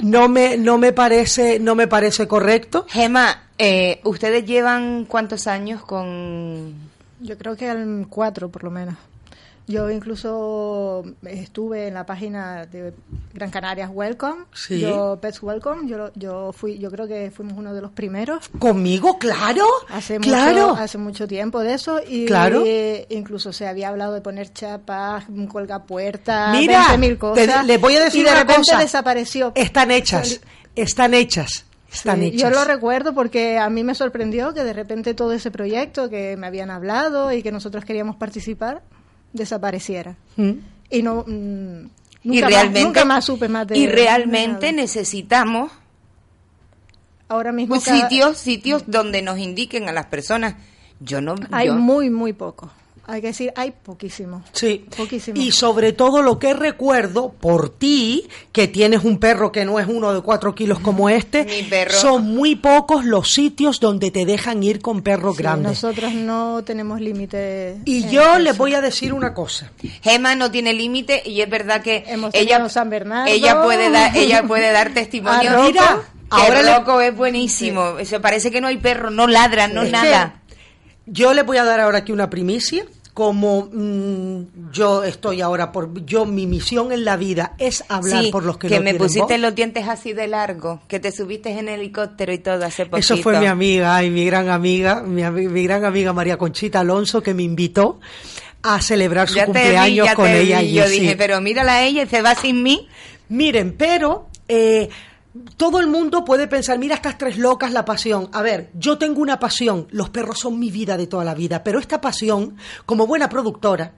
No me, no me parece, no me parece correcto. Gema, eh, ¿ustedes llevan cuántos años con...? Yo creo que al cuatro, por lo menos. Yo incluso estuve en la página de Gran Canarias Welcome, Sí. yo Pets Welcome, yo, yo fui, yo creo que fuimos uno de los primeros. Conmigo, claro, Hace claro. mucho, hace mucho tiempo de eso y Claro. eh, incluso se había hablado de poner chapas, colgapuertas, Mira, 20.000 te- cosas. les voy a decir y de una repente cosa. desapareció. Están hechas, están hechas, están Sí, hechas. Yo lo recuerdo porque a mí me sorprendió que de repente todo ese proyecto que me habían hablado y que nosotros queríamos participar desapareciera. Mm. Y no mm, y nunca, realmente, más, nunca más supe más de y realmente necesitamos ahora mismo pues, cada- sitios, sitios donde nos indiquen a las personas. Yo no... hay yo- muy muy poco. Hay que decir, hay poquísimo. Sí. Poquísimo. Y sobre todo lo que recuerdo por ti, que tienes un perro que no es uno de cuatro kilos como este, Mi perro- son muy pocos los sitios donde te dejan ir con perros Sí, grandes. nosotros no tenemos límite. Y yo les voy a decir una cosa. Gema no tiene límite y es verdad que Hemos ella tenido San Bernardo. ella puede dar ella puede dar testimonio A Rocco. Mira, ahora le- Rocco es buenísimo se parece que no hay perro no ladra no Es nada Yo les voy a dar ahora aquí una primicia. Como mm, yo estoy ahora por yo mi misión en la vida es hablar sí por los que, que no me pusiste voz. los dientes así de largo que te subiste en helicóptero y todo hace poquito Eso fue mi amiga y mi gran amiga, mi, gran amiga María Conchita Alonso que me invitó a celebrar su ya te vi, cumpleaños con ella vi. allí, yo sí. dije pero mírala a ella y se va sin mí Miren, pero eh, todo el mundo puede pensar, mira estas tres locas, la pasión. A ver, yo tengo una pasión, los perros son mi vida de toda la vida, pero esta pasión, como buena productora,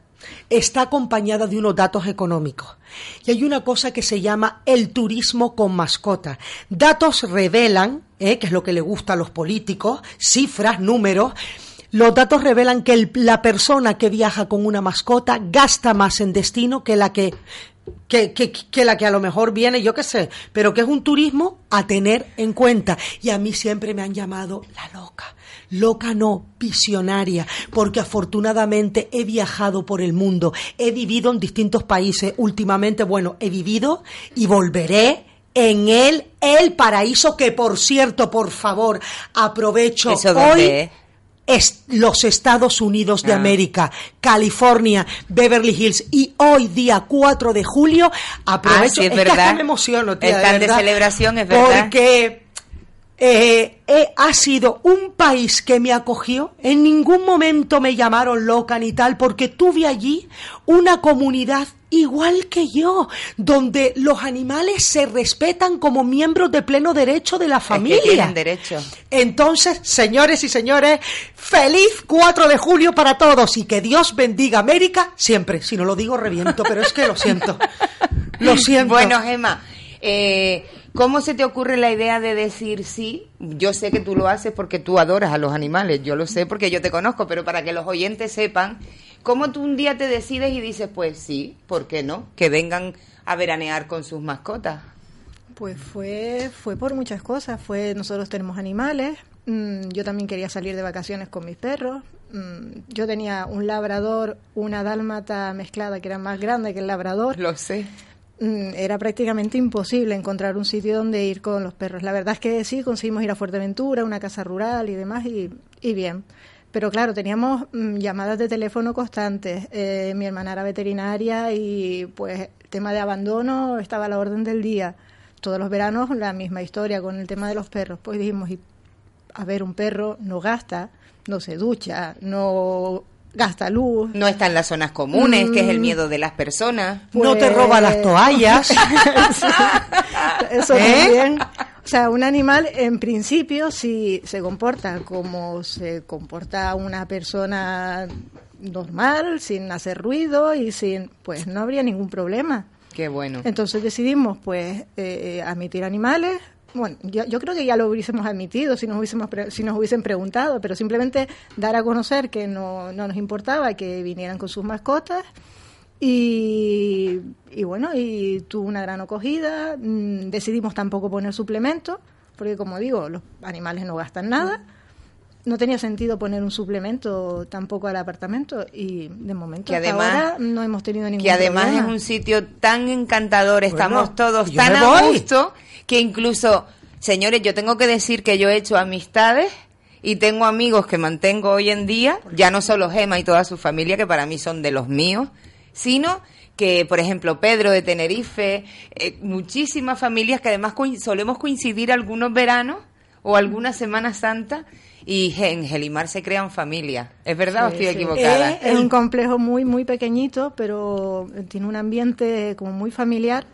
está acompañada de unos datos económicos. Y hay una cosa que se llama el turismo con mascota. Datos revelan, ¿eh? que es lo que le gusta a los políticos, cifras, números, los datos revelan que la persona que viaja con una mascota gasta más en destino que la que, que, que- que la que a lo mejor viene, yo qué sé, pero que es un turismo a tener en cuenta. Y a mí siempre me han llamado la loca. Loca no, visionaria, porque afortunadamente he viajado por el mundo, he vivido en distintos países. Últimamente, bueno, he vivido y volveré en el, el paraíso que, por cierto, por favor, aprovecho ¿Eso hoy? Es los Estados Unidos de Ah. América, California, Beverly Hills y hoy día 4 de julio aprovecho, Ah, sí, es que verdad. hasta me emociono, tía, Están de celebración, es verdad. Porque eh, eh, ha sido un país que me acogió, en ningún momento me llamaron loca ni tal, porque tuve allí una comunidad igual que yo, donde los animales se respetan como miembros de pleno derecho de la Es familia. que tienen derecho. Entonces, señores y señores, feliz 4 de julio para todos y que Dios bendiga América siempre. Si no lo digo, reviento, pero es que lo siento. Lo siento. Bueno, Gemma, eh, ¿cómo se te ocurre la idea de decir sí? Yo sé que tú lo haces porque tú adoras a los animales, yo lo sé porque yo te conozco, pero para que los oyentes sepan, ¿cómo tú un día te decides y dices, pues sí, ¿por qué no? Que vengan a veranear con sus mascotas. Pues fue, fue por muchas cosas. Fue, nosotros tenemos animales. mm, yo también quería salir de vacaciones con mis perros. mm, yo tenía un labrador, una dálmata mezclada que era más grande que el labrador. Lo sé. Mm, era prácticamente imposible encontrar un sitio donde ir con los perros. La verdad es que sí, conseguimos ir a Fuerteventura, una casa rural y demás, y, y bien. Pero claro, teníamos mm, llamadas de teléfono constantes. Eh, mi hermana era veterinaria y pues el tema de abandono estaba a la orden del día. Todos los veranos la misma historia con el tema de los perros. Pues dijimos, y, a ver, un perro no gasta, no se ducha, no gasta luz. No está en las zonas comunes, que es el Mm. miedo de las personas. No te roba las toallas. Sí, Eso ¿Eh? también. O sea, un animal en principio si se comporta como se comporta una persona normal, sin hacer ruido y sin, pues no habría ningún problema. Qué bueno. Entonces decidimos, pues, eh, admitir animales. Bueno, yo, yo creo que ya lo hubiésemos admitido si nos, hubiésemos pre- si nos hubiesen preguntado, pero simplemente dar a conocer que no, no nos importaba que vinieran con sus mascotas. Y, y bueno, y tuvo una gran acogida. Mm, Decidimos tampoco poner suplementos, porque como digo, los animales no gastan nada. No tenía sentido poner un suplemento tampoco al apartamento y de momento Que hasta además- ahora no hemos tenido ningún que además problema. es un sitio tan encantador, estamos todos tan a gusto que incluso, señores, yo tengo que decir que yo he hecho amistades y tengo amigos que mantengo hoy en día, ya no solo Gema y toda su familia, que para mí son de los míos, sino que, por ejemplo, Pedro de Tenerife, eh, muchísimas familias que además solemos coincidir algunos veranos o alguna Semana Santa y en Gelimar se crean familias. ¿Es verdad o estoy sí. equivocada? Es un complejo muy, muy pequeñito, pero tiene un ambiente como muy familiar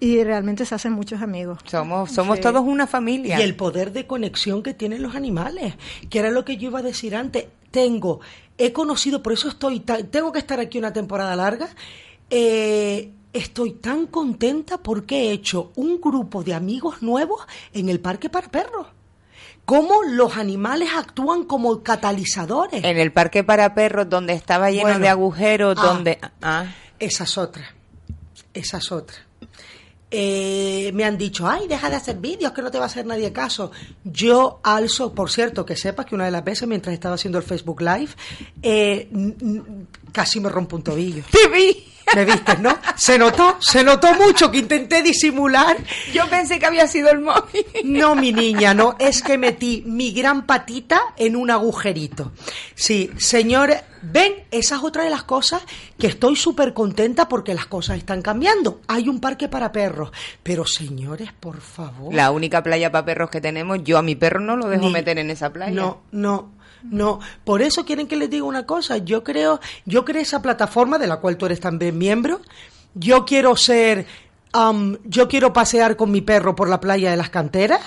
y realmente se hacen muchos amigos. Somos, somos Sí. todos una familia. Y el poder de conexión que tienen los animales, que era lo que yo iba a decir antes. Tengo, he conocido, por eso estoy, tengo que estar aquí una temporada larga. eh, estoy tan contenta porque he hecho un grupo de amigos nuevos en el parque para perros. Cómo los animales actúan como catalizadores. En el parque para perros, donde estaba lleno Bueno. de agujeros, Ah. donde... Ah, Esa es otra. Esa es otra. Eh, me han dicho, ay, deja de hacer vídeos, que no te va a hacer nadie caso. Yo alzo, por cierto, que sepas que una de las veces, mientras estaba haciendo el Facebook Live, eh, casi me rompo un tobillo. ¡Te vi! ¿Me viste, no? Se notó, se notó mucho que intenté disimular. Yo pensé que había sido el móvil. No, mi niña, no, es que metí mi gran patita en un agujerito. Sí, señores, ven, esa es otra de las cosas que estoy súper contenta porque las cosas están cambiando. Hay un parque para perros, pero señores, por favor. La única playa para perros que tenemos, yo a mi perro no lo dejo Ni- meter en esa playa. No, no, no. Por eso quieren que les diga una cosa. Yo creo, yo creo esa plataforma de la cual tú eres también miembro. Yo quiero ser, am, yo quiero pasear con mi perro por la playa de las canteras.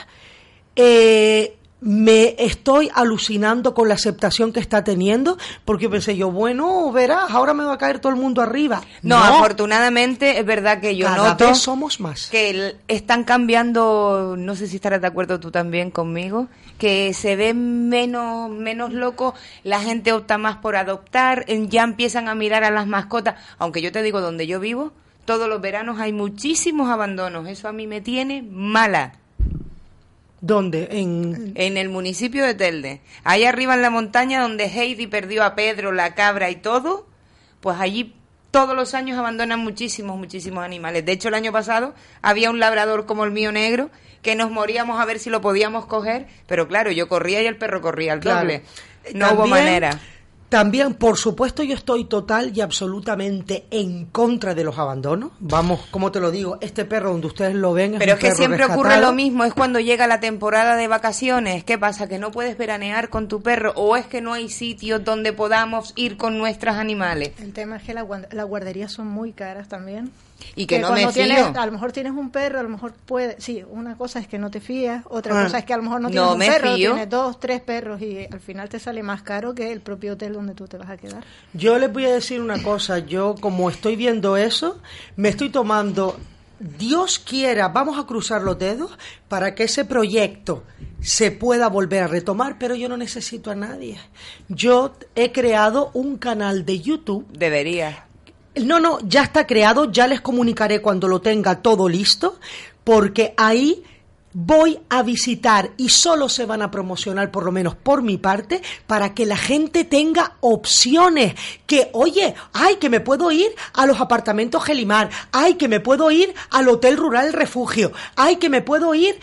Eh, me estoy alucinando con la aceptación que está teniendo, porque pensé yo, bueno, verás, ahora me va a caer todo el mundo arriba. No, afortunadamente es verdad que yo Cada noto vez somos más. que están cambiando, no sé si estarás de acuerdo tú también conmigo, que se ve menos menos loco, la gente opta más por adoptar, ya empiezan a mirar a las mascotas, aunque yo te digo donde yo vivo, todos los veranos hay muchísimos abandonos, eso a mí me tiene mala. ¿Dónde? En... En el municipio de Telde. Ahí arriba en la montaña donde Heidi perdió a Pedro, la cabra y todo, pues allí todos los años abandonan muchísimos, muchísimos animales. De hecho, el año pasado había un labrador como el mío negro que nos moríamos a ver si lo podíamos coger, pero claro, yo corría y el perro corría al Claro. doble. No hubo manera. También, por supuesto, yo estoy total y absolutamente en contra de los abandonos. Vamos, como te lo digo, este perro donde ustedes lo ven es Pero un es que perro siempre ocurre lo mismo, es cuando llega la temporada de vacaciones. ¿Qué pasa? ¿Que no puedes veranear con tu perro? ¿O es que no hay sitios donde podamos ir con nuestros animales? El tema es que la las guarderías son muy caras también. Y que no me fío. tienes- a lo mejor tienes un perro, a lo mejor puede... Sí, una cosa es que no te fías, otra Ah. cosa es que a lo mejor no No tienes un me perro, fío. tienes dos, tres perros y al final te sale más caro que el propio hotel donde tú te vas a quedar. Yo les voy a decir una cosa, yo como estoy viendo eso, me estoy tomando, Dios quiera, vamos a cruzar los dedos para que ese proyecto se pueda volver a retomar, pero yo no necesito a nadie. Yo he creado un canal de YouTube. Debería. No, no, ya está creado, ya les comunicaré cuando lo tenga todo listo, porque ahí voy a visitar y solo se van a promocionar, por lo menos por mi parte, para que la gente tenga opciones. Que, oye, ay, que me puedo ir a los apartamentos Gelimar, ay, que me puedo ir al Hotel Rural Refugio, ay, que me puedo ir,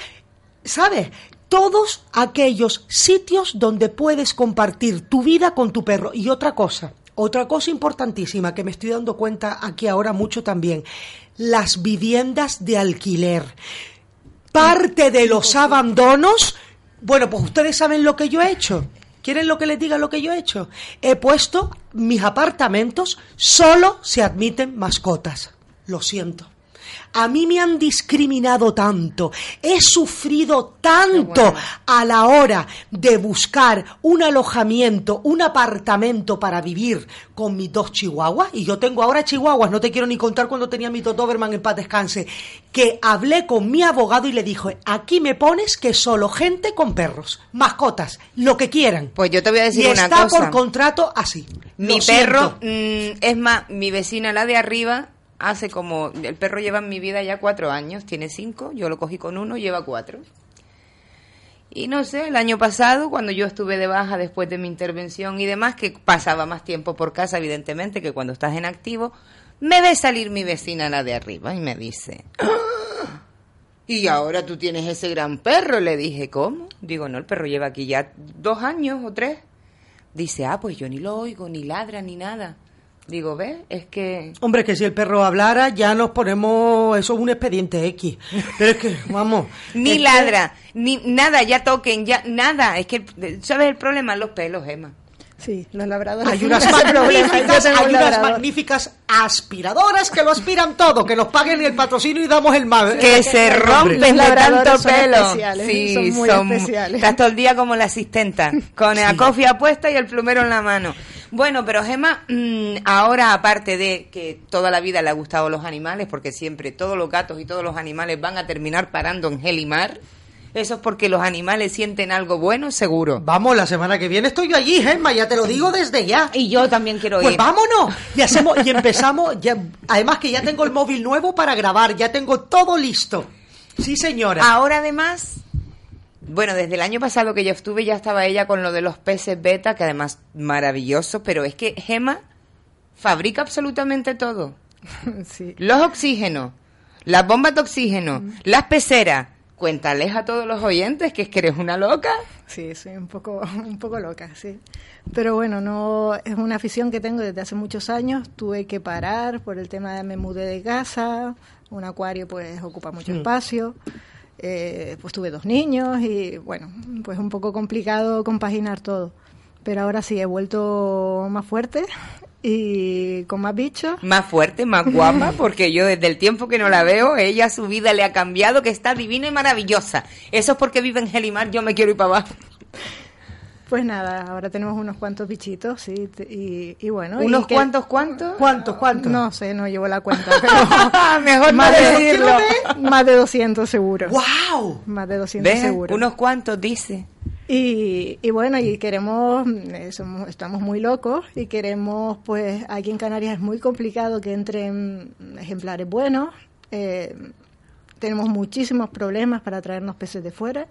¿sabes? Todos aquellos sitios donde puedes compartir tu vida con tu perro. Y otra cosa, otra cosa importantísima que me estoy dando cuenta aquí ahora mucho también, las viviendas de alquiler. Parte de los abandonos, bueno, pues ustedes saben lo que yo he hecho. ¿Quieren lo que les diga lo que yo he hecho? He puesto mis apartamentos, solo se admiten mascotas. Lo siento. A mí me han discriminado tanto, he sufrido tanto a la hora de buscar un alojamiento, un apartamento para vivir con mis dos chihuahuas, y yo tengo ahora chihuahuas, no te quiero ni contar cuando tenía mi dos Doberman en paz descanse, que hablé con mi abogado y le dijo, aquí me pones que solo gente con perros, mascotas, lo que quieran. Pues yo te voy a decir y una está cosa. por contrato así. Mi perro, mm, es más, mi vecina, la de arriba, hace como. El perro lleva en mi vida ya cuatro años, tiene cinco, yo lo cogí con uno, lleva cuatro. Y no sé, el año pasado, cuando yo estuve de baja después de mi intervención y demás, que pasaba más tiempo por casa, evidentemente, que cuando estás en activo, me ve salir mi vecina, la de arriba, y me dice. "Ah, Y ahora tú tienes ese gran perro. Le dije, ¿cómo? Digo, no, el perro lleva aquí ya dos años o tres. Dice, ah, pues yo ni lo oigo, ni ladra, ni nada. Digo, ¿ves? Es que... Hombre, que si el perro hablara, ya nos ponemos. Eso es un expediente X. Pero es que, vamos. Ni es que- ladra, ni nada, ya toquen, ya nada. Es que, ¿sabes el problema? Los pelos, Emma. Sí, los labradores. Hay unas magníficas, hay un unas magníficas aspiradoras que lo aspiran todo, que nos paguen el patrocinio y damos el mal. Que se rompen de tanto son pelo. especiales, Sí, son muy especiales. Estás todo el día como la asistenta, con la cofia puesta y el plumero en la mano. Bueno, pero Gemma, mm, ahora aparte de que toda la vida le ha gustado los animales, porque siempre todos los gatos y todos los animales van a terminar parando en Gelimar, eso es porque los animales sienten algo bueno, seguro. Vamos, la semana que viene estoy yo allí, Gemma, ya te lo digo desde ya. Y yo también quiero Pues ir. vámonos. Y hacemos, y empezamos, ya, además que ya tengo el móvil nuevo para grabar, ya tengo todo listo. Sí, señora. Ahora además, bueno, desde el año pasado que yo estuve ya estaba ella con lo de los peces beta, que además maravilloso, pero es que Gema fabrica absolutamente todo. Sí. Los oxígenos, las bombas de oxígeno, las peceras. Cuéntales a todos los oyentes que es que eres una loca. Sí, soy un poco, un poco loca, sí. Pero bueno, no es una afición que tengo desde hace muchos años. Tuve que parar por el tema de me mudé de casa. Un acuario pues ocupa mucho Mm. espacio. Eh, pues tuve dos niños y bueno, pues un poco complicado compaginar todo. Pero ahora sí he vuelto más fuerte y con más bichos. Más fuerte, más guapa, porque yo desde el tiempo que no la veo, ella su vida le ha cambiado, que está divina y maravillosa. Eso es porque vive en Gelimar, yo me quiero ir para abajo. Pues nada, ahora tenemos unos cuantos bichitos, sí, t- y, y bueno. ¿Unos y que- cuantos cuántos? ¿Cuántos, cuántos? No sé, no llevo la cuenta, pero Mejor más, no de, decirlo. más de 200 seguro. ¡Wow! Más de 200 ¿Ves? seguro. Unos cuantos, dice. Y, y bueno, y queremos, eh, somos- estamos muy locos y queremos, pues aquí en Canarias es muy complicado que entren ejemplares buenos. eh, tenemos muchísimos problemas para traernos peces de fuera.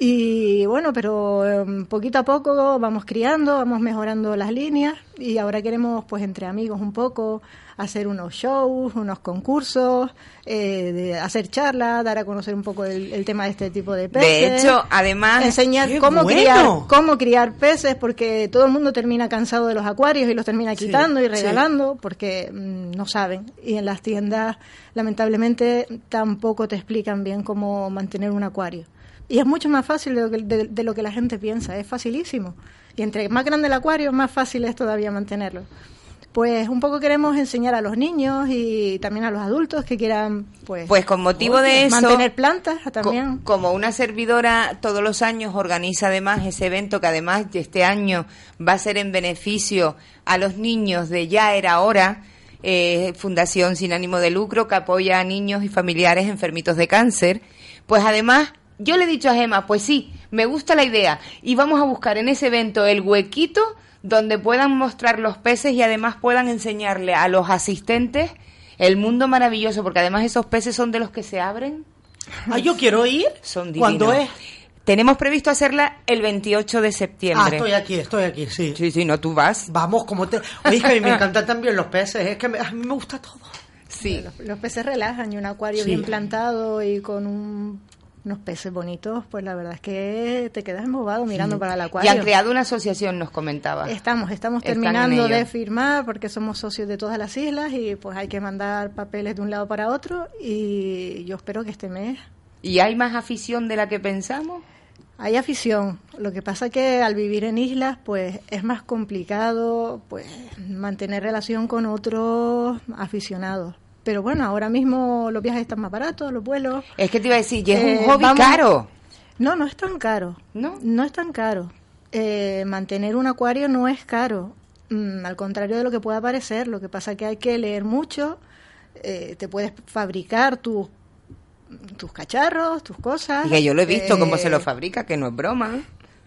Y bueno, pero em, poquito a poco vamos criando, vamos mejorando las líneas y ahora queremos, pues entre amigos un poco, hacer unos shows, unos concursos, eh, de hacer charlas, dar a conocer un poco el, el tema de este tipo de peces. De hecho, además... enseñar ¡Qué cómo bueno! criar, cómo criar peces, porque todo el mundo termina cansado de los acuarios y los termina Sí, quitando y sí. regalando porque mm, no saben. Y en las tiendas, lamentablemente, tampoco te explican bien cómo mantener un acuario. Y es mucho más fácil de lo que, de- de lo que la gente piensa, es facilísimo. Y entre más grande el acuario, más fácil es todavía mantenerlo. Pues un poco queremos enseñar a los niños y también a los adultos que quieran, pues, Pues con motivo de eso... mantener plantas Co- también. como una servidora todos los años organiza además ese evento que además de este año va a ser en beneficio a los niños de Ya era hora, eh, Fundación sin ánimo de lucro que apoya a niños y familiares enfermitos de cáncer, pues además yo le he dicho a Gema, pues sí, me gusta la idea y vamos a buscar en ese evento el huequito donde puedan mostrar los peces y además puedan enseñarle a los asistentes el mundo maravilloso, porque además esos peces son de los que se abren. Ah, yo quiero ir. Son ¿Cuándo divinos. es? Tenemos previsto hacerla el 28 de Ah, septiembre. estoy aquí, estoy aquí, sí. Sí, sí, no, tú vas. Vamos, como te... Oye, es que a mí me encantan también los peces, es que me- a mí me gusta todo. Sí. Los, los peces relajan y un acuario Sí. bien plantado y con un- unos peces bonitos, pues la verdad es que te quedas embobado mirando para el Y acuario. han creado una asociación, nos comentaba. Estamos, estamos Están terminando de firmar porque somos socios de todas las islas y pues hay que mandar papeles de un lado para otro y yo espero que este mes ¿Y hay más afición de la que pensamos? hay afición. Lo que pasa que al vivir en islas pues es más complicado pues mantener relación con otros aficionados. Pero bueno, ahora mismo los viajes están más baratos, los vuelos. Es que te iba a decir, y es Eh, un hobby vamos- caro. No, no es tan caro. ¿No? No es tan caro. Eh, mantener un acuario no es caro. Mm, al contrario de lo que pueda parecer. Lo que pasa que hay que leer mucho. eh, te puedes fabricar tus tus cacharros, tus cosas. Y que yo lo he visto cómo eh, se lo fabrica, que no es broma.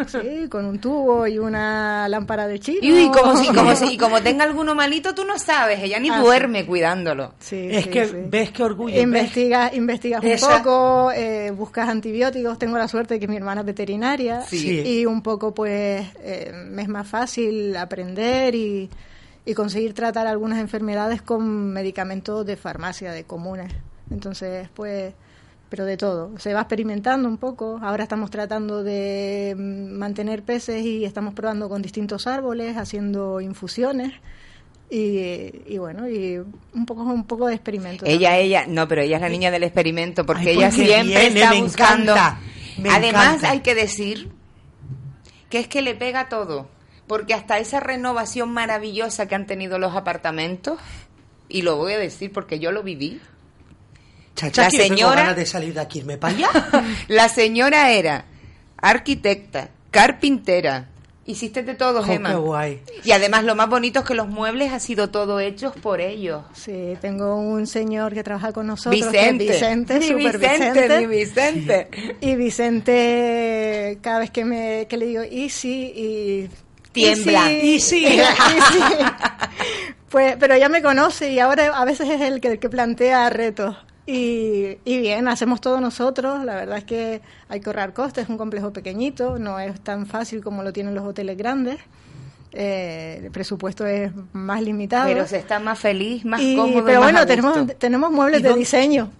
Sí, con un tubo y una lámpara de chino. Y, y como si, como si, y como tenga alguno malito, tú no sabes, ella ni Ah, sí. duerme cuidándolo. Sí, Es sí, que sí. ves qué orgullo. ves- Investigas, investigas un Esa- poco, eh, buscas antibióticos. Tengo la suerte de que mi hermana es veterinaria Sí. y un poco, pues, eh, me es más fácil aprender y, y conseguir tratar algunas enfermedades con medicamentos de farmacia, de comunes. Entonces, pues, pero de todo. Se va experimentando un poco. Ahora estamos tratando de mm, mantener peces y estamos probando con distintos árboles, haciendo infusiones. Y, y bueno, y un poco un poco de experimento. Ella, ella, no, pero ella es la niña del experimento porque Ay, ella siempre viene, está me buscando. encanta, me Además, encanta. hay que decir que es que le pega todo, porque hasta esa renovación maravillosa que han tenido los apartamentos, y lo voy a decir porque yo lo viví, La que yo tengo señora- ganas de salir de aquí, irme para allá. la señora era arquitecta, carpintera, hiciste de todo, Oh, Gemma. qué guay. Y además lo más bonito es que los muebles han sido todo hechos por ellos. Sí, tengo un señor que trabaja con nosotros, Vicente, que es Vicente, mi super Vicente, Vicente. mi Vicente. Y Vicente, cada vez que me que le digo easy y Tiembla. Easy, Easy. easy. Pues, pero ya me conoce y ahora a veces es el que, el que plantea retos. Y, y bien, hacemos todo nosotros. La verdad es que hay que ahorrar costes. Es un complejo pequeñito, no es tan fácil como lo tienen los hoteles grandes. Eh, el presupuesto es más limitado. Pero se está más feliz, más Y- cómodo. pero más bueno, a gusto. tenemos, tenemos muebles ¿Y de diseño.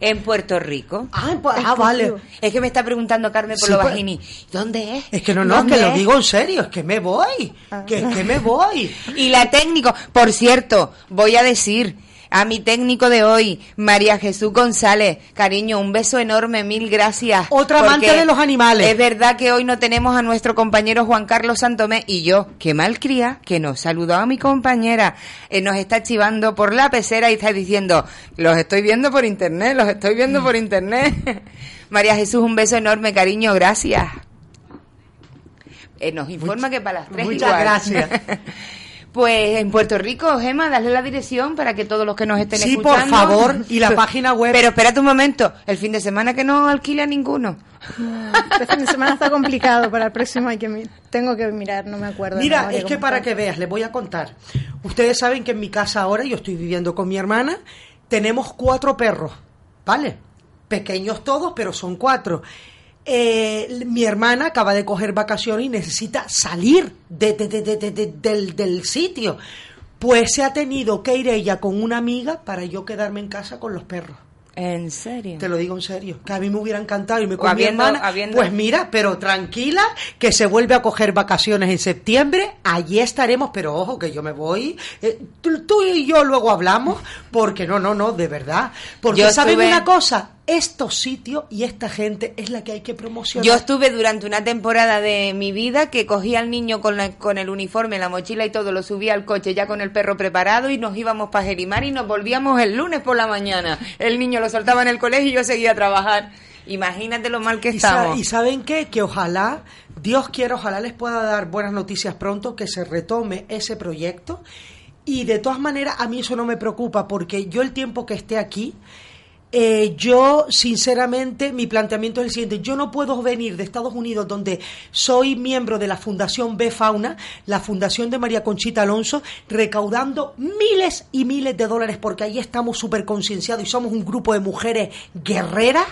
En Puerto Rico. Ah, ah, vale. Es que me está preguntando Carmen por Sí, lo pues- bajini. ¿Dónde es? Es que no, no, ¿Dónde que lo digo en serio, es que me voy. Ah. Que es que me voy. Y la técnico, por cierto, voy a decir, a mi técnico de hoy, María Jesús González. Cariño, un beso enorme, mil gracias. Otra amante de los animales. Es verdad que hoy no tenemos a nuestro compañero Juan Carlos Santomé y yo, que malcría, que nos saludó a mi compañera, eh, nos está chivando por la pecera y está diciendo, los estoy viendo por internet, los estoy viendo por internet. María Jesús, un beso enorme, cariño, gracias. Eh, nos informa que para las tres Muchas igual. gracias. Pues en Puerto Rico, Gema, dale la dirección para que todos los que nos estén Sí, por escuchando. favor, y la página web. Pero espérate un momento, el fin de semana que no alquila ninguno. Este fin de semana está complicado, para el próximo hay que mi- tengo que mirar, no me acuerdo. Mira, es que para está. que veas, les voy a contar. Ustedes saben que en mi casa ahora, yo estoy viviendo con mi hermana, tenemos cuatro perros, ¿vale? Pequeños todos, pero son cuatro. Eh, mi hermana acaba de coger vacaciones y necesita salir de- de- de- de- de- de- del, del sitio. Pues se ha tenido que ir ella con una amiga para yo quedarme en casa con los perros. ¿En serio? Te lo digo en serio, que a mí me hubiera encantado irme con habiendo- mi hermana. habiendo- Pues mira, pero tranquila, que se vuelve a coger vacaciones en septiembre, allí estaremos, pero ojo, que yo me voy. eh, tú, tú y yo luego hablamos, porque no, no, no, de verdad. Porque Yo saben estuve- una cosa, estos sitios y esta gente es la que hay que promocionar. Yo estuve durante una temporada de mi vida que cogía al niño con, la- con el uniforme, la mochila y todo, lo subía al coche ya con el perro preparado y nos íbamos para Jerimar y nos volvíamos el lunes por la mañana. El niño lo soltaba en el colegio y yo seguía a trabajar. Imagínate lo mal que estamos. y saben qué? Que ojalá, Dios quiera, ojalá les pueda dar buenas noticias pronto, que se retome ese proyecto. Y de todas maneras, a mí eso no me preocupa, porque yo el tiempo que esté aquí, eh, yo sinceramente mi planteamiento es el siguiente, yo no puedo venir de Estados Unidos donde soy miembro de la Fundación B Fauna, la Fundación de María Conchita Alonso, recaudando miles y miles de dólares porque ahí estamos súper concienciados y somos un grupo de mujeres guerreras.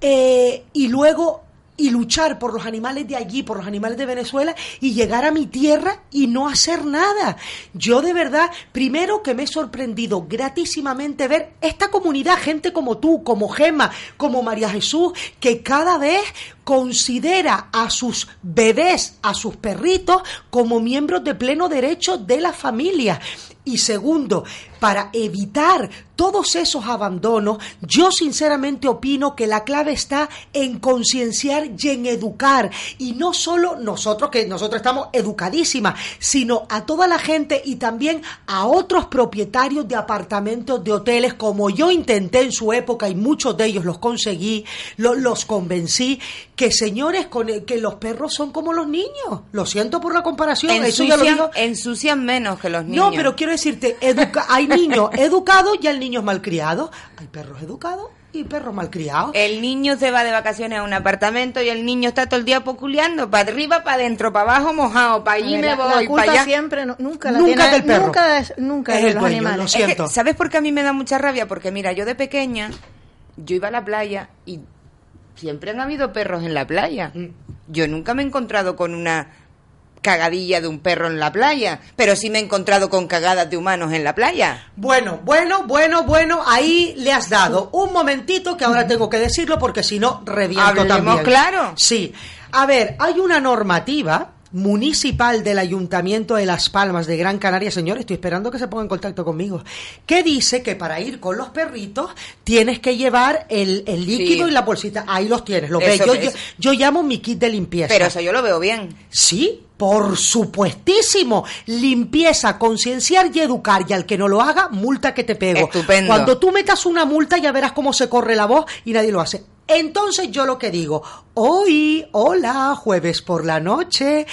Eh, y luego y luchar por los animales de allí, por los animales de Venezuela y llegar a mi tierra y no hacer nada. Yo de verdad, primero que me he sorprendido gratísimamente ver esta comunidad, gente como tú, como Gema, como María Jesús, que cada vez considera a sus bebés, a sus perritos, como miembros de pleno derecho de la familia. Y segundo, para evitar todos esos abandonos, yo sinceramente opino que la clave está en concienciar y en educar. Y no solo nosotros, que nosotros estamos educadísimas, sino a toda la gente y también a otros propietarios de apartamentos, de hoteles, como yo intenté en su época y muchos de ellos los conseguí, lo- los convencí, que señores, con el- que los perros son como los niños. Lo siento por la comparación, eso ya lo digo. ensucian menos que los niños. No, pero quiero decirte, educa- hay niños educados y hay niños malcriados. Hay perros educados y perros malcriados. El niño se va de vacaciones a un apartamento y el niño está todo el día poculeando, para arriba, para adentro, para abajo, mojado, para allí ver, me voy, para allá. siempre, no- nunca la Nunca tiene, del perro. Nunca es, nunca Es de el los dueño, animales. lo Es que, siento. ¿Sabes por qué a mí me da mucha rabia? Porque mira, yo de pequeña, yo iba a la playa y siempre han habido perros en la playa. Mm. Yo nunca me he encontrado con una cagadilla de un perro en la playa, pero sí me he encontrado con cagadas de humanos en la playa. Bueno, bueno, bueno, bueno, ahí le has dado un momentito que ahora tengo que decirlo porque si no reviento Hablemos también. claro. Sí. A ver, hay una normativa municipal del Ayuntamiento de Las Palmas de Gran Canaria, señor, estoy esperando que se ponga en contacto conmigo, que dice que para ir con los perritos tienes que llevar el, el líquido Sí. y la bolsita. Ahí los tienes, lo ves. Yo, yo, yo llamo mi kit de limpieza. Pero eso yo lo veo bien. Sí, por supuestísimo. Limpieza, concienciar y educar. Y al que no lo haga, multa que te pego. Estupendo. Cuando tú metas una multa, ya verás cómo se corre la voz y nadie lo hace. Entonces yo lo que digo, hoy, hola, jueves por la noche.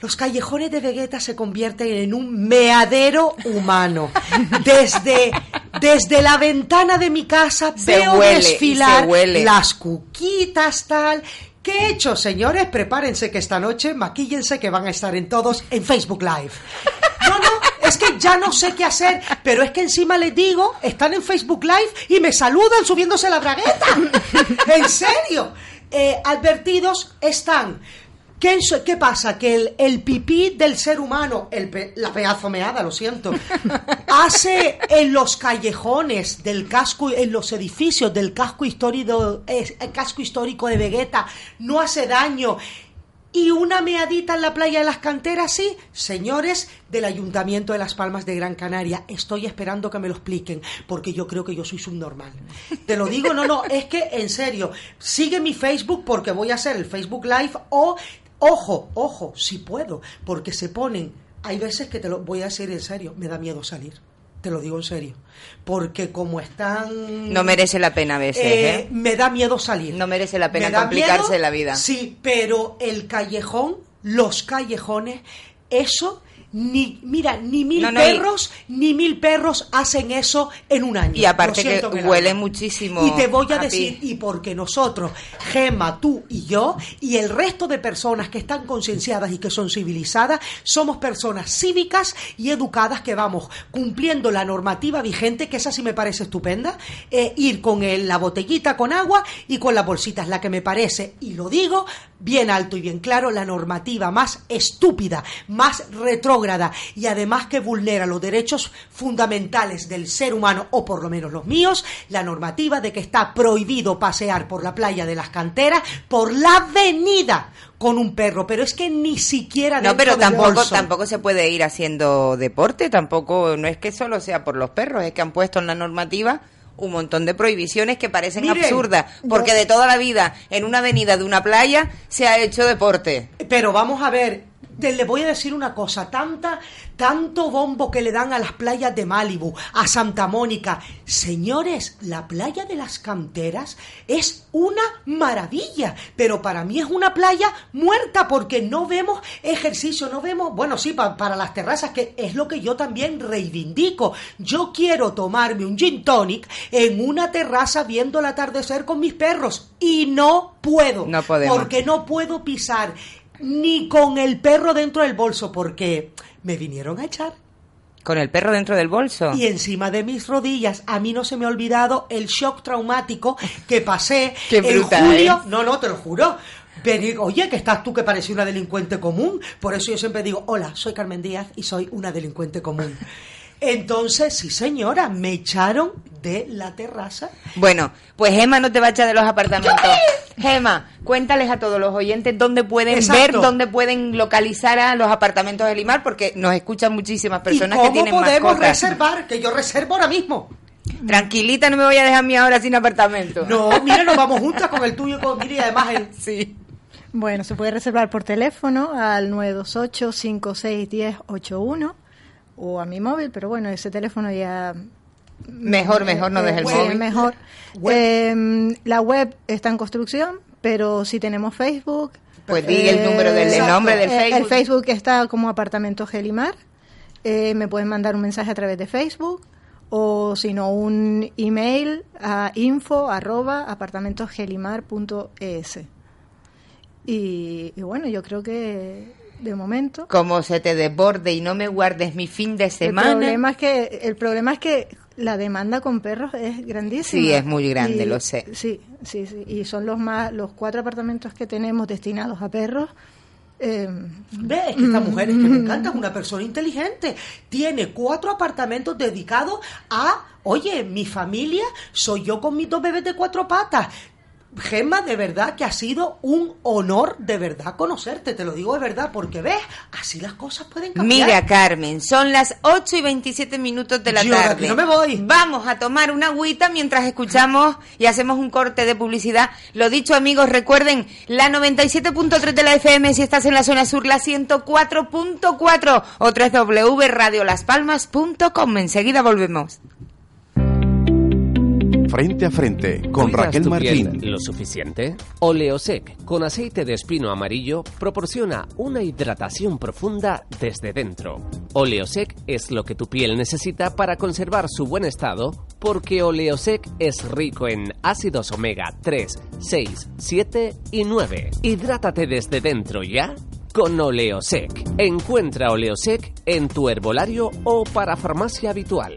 Los callejones de Vegeta se convierten en un meadero humano. Desde, desde la ventana de mi casa Se veo huele, desfilar las cuquitas tal. ¿Qué he hecho, señores? Prepárense que esta noche maquíllense que van a estar en todos en Facebook Live. No, no, es que ya no sé qué hacer, pero es que encima les digo, están en Facebook Live y me saludan subiéndose la bragueta. En serio. Eh, advertidos están. ¿Qué, pasa? Que el, el pipí del ser humano, el pe- la pedazo meada, lo siento, hace en los callejones del casco, en los edificios del casco histórico, eh, el casco histórico de Vegeta, no hace daño. y una meadita en la playa de las canteras, sí. Señores del Ayuntamiento de Las Palmas de Gran Canaria, estoy esperando que me lo expliquen, porque yo creo que yo soy subnormal. Te lo digo, no, no, es que en serio, sigue mi Facebook porque voy a hacer el Facebook Live o, ojo, ojo, si puedo, porque se ponen, hay veces que te lo voy a decir en serio, me da miedo salir. Te lo digo en serio. Porque como están... No merece la pena a veces, Eh, ¿eh? Me da miedo salir. No merece la pena complicarse miedo, la vida. Sí, pero el callejón, los callejones, eso ni mira ni mil No, no, y- perros ni mil perros hacen eso en un año. Y aparte que el huele muchísimo y te voy a a decir y porque nosotros Gema tú y yo y el resto de personas que están concienciadas y que son civilizadas somos personas cívicas y educadas que vamos cumpliendo la normativa vigente que esa sí me parece estupenda eh, ir con el- la botellita con agua y con las bolsitas la que me parece y lo digo bien alto y bien claro la normativa más estúpida más retrógrada y además que vulnera los derechos fundamentales del ser humano o por lo menos los míos la normativa de que está prohibido pasear por la playa de las canteras por la avenida con un perro pero es que ni siquiera No, pero tampoco, bolso. tampoco se puede ir haciendo deporte, tampoco, no es que solo sea por los perros, es que han puesto en la normativa un montón de prohibiciones que parecen Miren, absurdas, porque yo- de toda la vida en una avenida de una playa se ha hecho deporte. Pero vamos a ver, te- le voy a decir una cosa, tanta, tanto bombo que le dan a las playas de Malibu, a Santa Mónica. Señores, la playa de las canteras es una maravilla, pero para mí es una playa muerta porque no vemos ejercicio, no vemos, bueno, sí, pa- para las terrazas, que es lo que yo también reivindico. Yo quiero tomarme un gin tonic en una terraza viendo el atardecer con mis perros y no puedo. No podemos. Porque no puedo pisar ni con el perro dentro del bolso porque me vinieron a echar. Con el perro dentro del bolso. Y encima de mis rodillas, a mí no se me ha olvidado el shock traumático que pasé Qué en bruta, julio. ¿eh? No, no, te lo juro. Pero, oye, que estás tú que pareces una delincuente común. Por eso yo siempre digo, hola, soy Carmen Díaz y soy una delincuente común. Entonces, sí señora, me echaron de la terraza. Bueno, pues Gema no te va a echar de los apartamentos. Gema, cuéntales a todos los oyentes dónde pueden Exacto. ver, dónde pueden localizar a los apartamentos de Limar, porque nos escuchan muchísimas personas ¿Y que cómo tienen podemos mascotas. reservar? Que yo reservo ahora mismo. Tranquilita, no me voy a dejar a mí ahora sin apartamento. No, mira, nos vamos juntas con el tuyo y con mira, y además el... Sí. Bueno, se puede reservar por teléfono al 928-561081 o a mi móvil, pero bueno, ese teléfono ya... Mejor, mejor no Eh, dejes el sí, móvil. mejor. Eh, la web está en construcción, pero sí tenemos Facebook. Pues di el número del- el nombre del Eh, El Facebook. Facebook está como Apartamento Gelimar. Eh, me pueden mandar un mensaje a través de Facebook o si no un email a info arroba apartamentosgelimar.es. Y, y bueno, yo creo que de momento Como se te desborde y no me guardes mi fin de semana. el problema es que el problema es que la demanda con perros es grandísima. Sí, es muy grande, Y- lo sé. Sí, sí, sí. Y son los más los cuatro apartamentos que tenemos destinados a perros. eh, Ve, es que esta mujer es que me encanta, es una persona inteligente. Tiene cuatro apartamentos dedicados a, oye, mi familia, soy yo con mis dos bebés de cuatro patas. Gemma, de verdad que ha sido un honor de verdad conocerte, te lo digo de verdad, porque ves, así las cosas pueden cambiar. Mira, Carmen, son las 8 y 27 minutos de la Yo de tarde. aquí no me voy. Vamos a tomar una agüita mientras escuchamos y hacemos un corte de publicidad. Lo dicho, amigos, recuerden, la 97.3 de la FM si estás en la zona sur, la 104.4 o www.radiolaspalmas.com. Enseguida volvemos. Frente a frente con ¿Cuidas Raquel tu piel Martín. lo suficiente? Oleosec con aceite de espino amarillo proporciona una hidratación profunda desde dentro. Oleosec es lo que tu piel necesita para conservar su buen estado porque Oleosec es rico en ácidos omega 3, 6, 7 y 9. Hidrátate desde dentro ya con Oleosec. Encuentra Oleosec en tu herbolario o para farmacia habitual.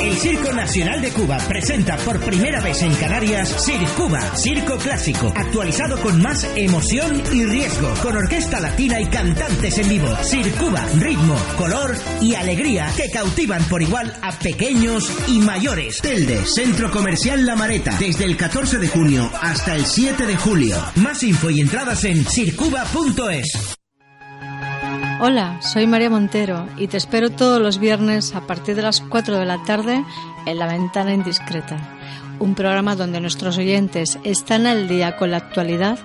El Circo Nacional de Cuba presenta por primera vez en Canarias Cuba, circo clásico, actualizado con más emoción y riesgo, con orquesta latina y cantantes en vivo. Cuba, ritmo, color y alegría que cautivan por igual a pequeños y mayores. Telde, Centro Comercial La Mareta, desde el 14 de junio hasta el 7 de julio. Más info y entradas en circuba.es. Hola, soy María Montero y te espero todos los viernes a partir de las 4 de la tarde en La Ventana Indiscreta, un programa donde nuestros oyentes están al día con la actualidad,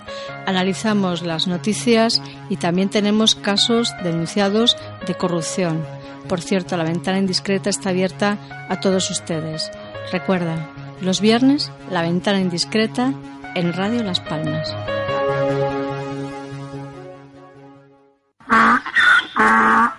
analizamos las noticias y también tenemos casos denunciados de corrupción. Por cierto, La Ventana Indiscreta está abierta a todos ustedes. Recuerda, los viernes, La Ventana Indiscreta en Radio Las Palmas. Ah, ah.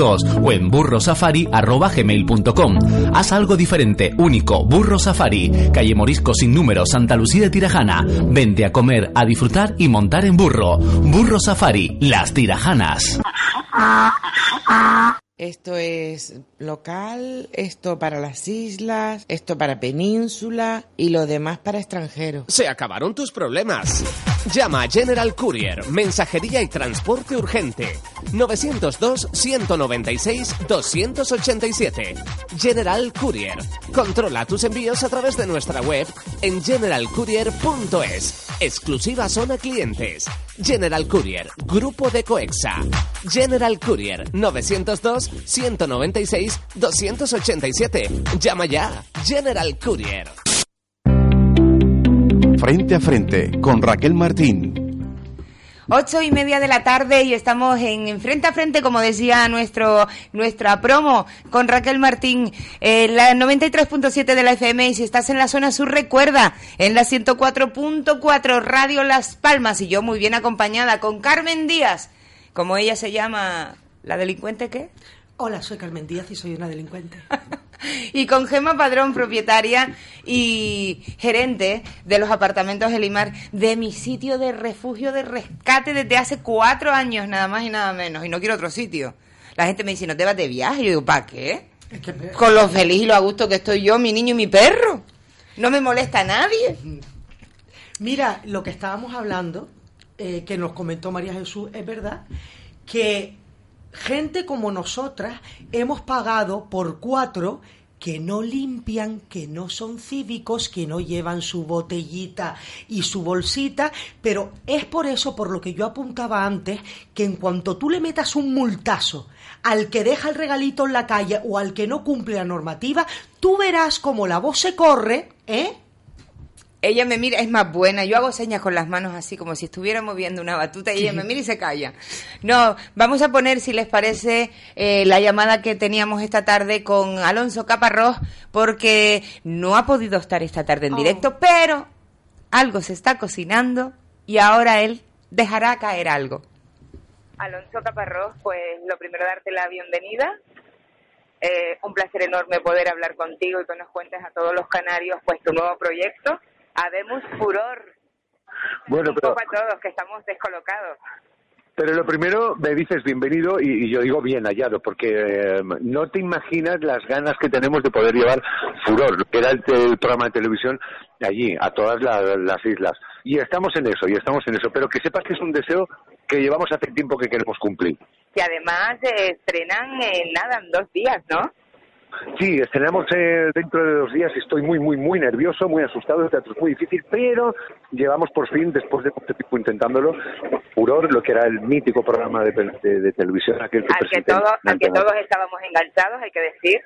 o en burrosafari.gmail.com. Haz algo diferente, único, Burro Safari, calle Morisco sin número, Santa Lucía de Tirajana. Vente a comer, a disfrutar y montar en burro. Burro Safari, las Tirajanas. Esto es local, esto para las islas, esto para península y lo demás para extranjeros. Se acabaron tus problemas. Llama a General Courier, mensajería y transporte urgente. 902-196-287. General Courier. Controla tus envíos a través de nuestra web en generalcourier.es. Exclusiva zona clientes. General Courier, Grupo de Coexa. General Courier, 902-196-287. Llama ya. General Courier. Frente a frente con Raquel Martín. Ocho y media de la tarde y estamos en frente a frente, como decía nuestro nuestra promo, con Raquel Martín, en la 93.7 de la FM y si estás en la zona sur recuerda, en la 104.4 Radio Las Palmas y yo muy bien acompañada con Carmen Díaz, como ella se llama, ¿la delincuente qué? Hola, soy Carmen Díaz y soy una delincuente. y con Gemma Padrón, propietaria y gerente de los apartamentos Elimar, de mi sitio de refugio de rescate desde hace cuatro años, nada más y nada menos. Y no quiero otro sitio. La gente me dice, no te vas de viaje. Y yo digo, ¿para qué? Con lo feliz y lo a gusto que estoy yo, mi niño y mi perro. No me molesta a nadie. Mira, lo que estábamos hablando, eh, que nos comentó María Jesús, es verdad que gente como nosotras hemos pagado por cuatro que no limpian, que no son cívicos, que no llevan su botellita y su bolsita, pero es por eso, por lo que yo apuntaba antes, que en cuanto tú le metas un multazo al que deja el regalito en la calle o al que no cumple la normativa, tú verás como la voz se corre, ¿eh? Ella me mira, es más buena, yo hago señas con las manos así como si estuviera moviendo una batuta y ella me mira y se calla. No, vamos a poner, si les parece, eh, la llamada que teníamos esta tarde con Alonso Caparrós, porque no ha podido estar esta tarde en Oh. directo, pero algo se está cocinando y ahora él dejará caer algo. Alonso Caparrós, pues lo primero darte la bienvenida. Eh, un placer enorme poder hablar contigo y que nos cuentes a todos los canarios pues tu nuevo proyecto. Habemos furor. Bueno, un pero, poco a todos que estamos descolocados. pero lo primero me dices bienvenido y, y yo digo bien hallado, porque eh, no te imaginas las ganas que tenemos de poder llevar Furor, que era el, el programa de televisión, allí, a todas la- las islas. Y estamos en eso, y estamos en eso, pero que sepas que es un deseo que llevamos hace tiempo que queremos cumplir. Que además eh, estrenan en nada, en dos días, ¿no? Sí, estrenamos eh, dentro de dos días. Estoy muy, muy, muy nervioso, muy asustado. El teatro es muy difícil, pero llevamos por fin, después de mucho tiempo intentándolo, Furor, lo que era el mítico programa de, de- de televisión, aquel que Al que, todo, al que todos estábamos enganchados, hay que decir.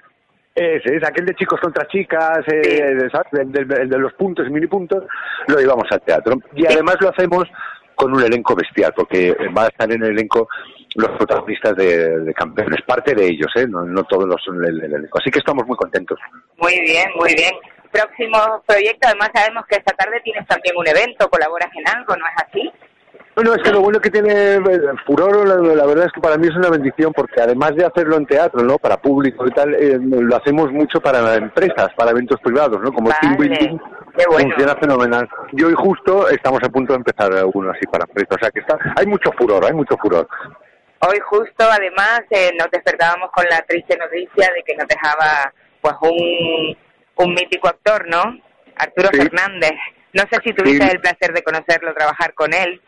Ese es, aquel de chicos contra chicas, eh, ¿sabes? El, del- el de los puntos y mini puntos, lo llevamos al teatro. Y además lo hacemos con un elenco bestial, porque va a estar en el elenco los protagonistas de, de campeones, parte de ellos, ¿eh? no, no todos los el, el elenco. Así que estamos muy contentos. Muy bien, muy bien. Próximo proyecto, además sabemos que esta tarde tienes también un evento, colaboras en algo, ¿no es así? Bueno, es que lo bueno que tiene eh, Furor, la, la verdad es que para mí es una bendición porque además de hacerlo en teatro, ¿no? Para público y tal, eh, lo hacemos mucho para empresas, para eventos privados, ¿no? Como el team building funciona fenomenal. Y hoy justo estamos a punto de empezar uno así para empresas, o sea que está, hay mucho furor, hay mucho furor. Hoy justo, además, eh, nos despertábamos con la triste noticia de que nos dejaba pues un, un mítico actor, ¿no? Arturo Sí. Fernández. No sé si tuviste Sí. el placer de conocerlo, trabajar con él.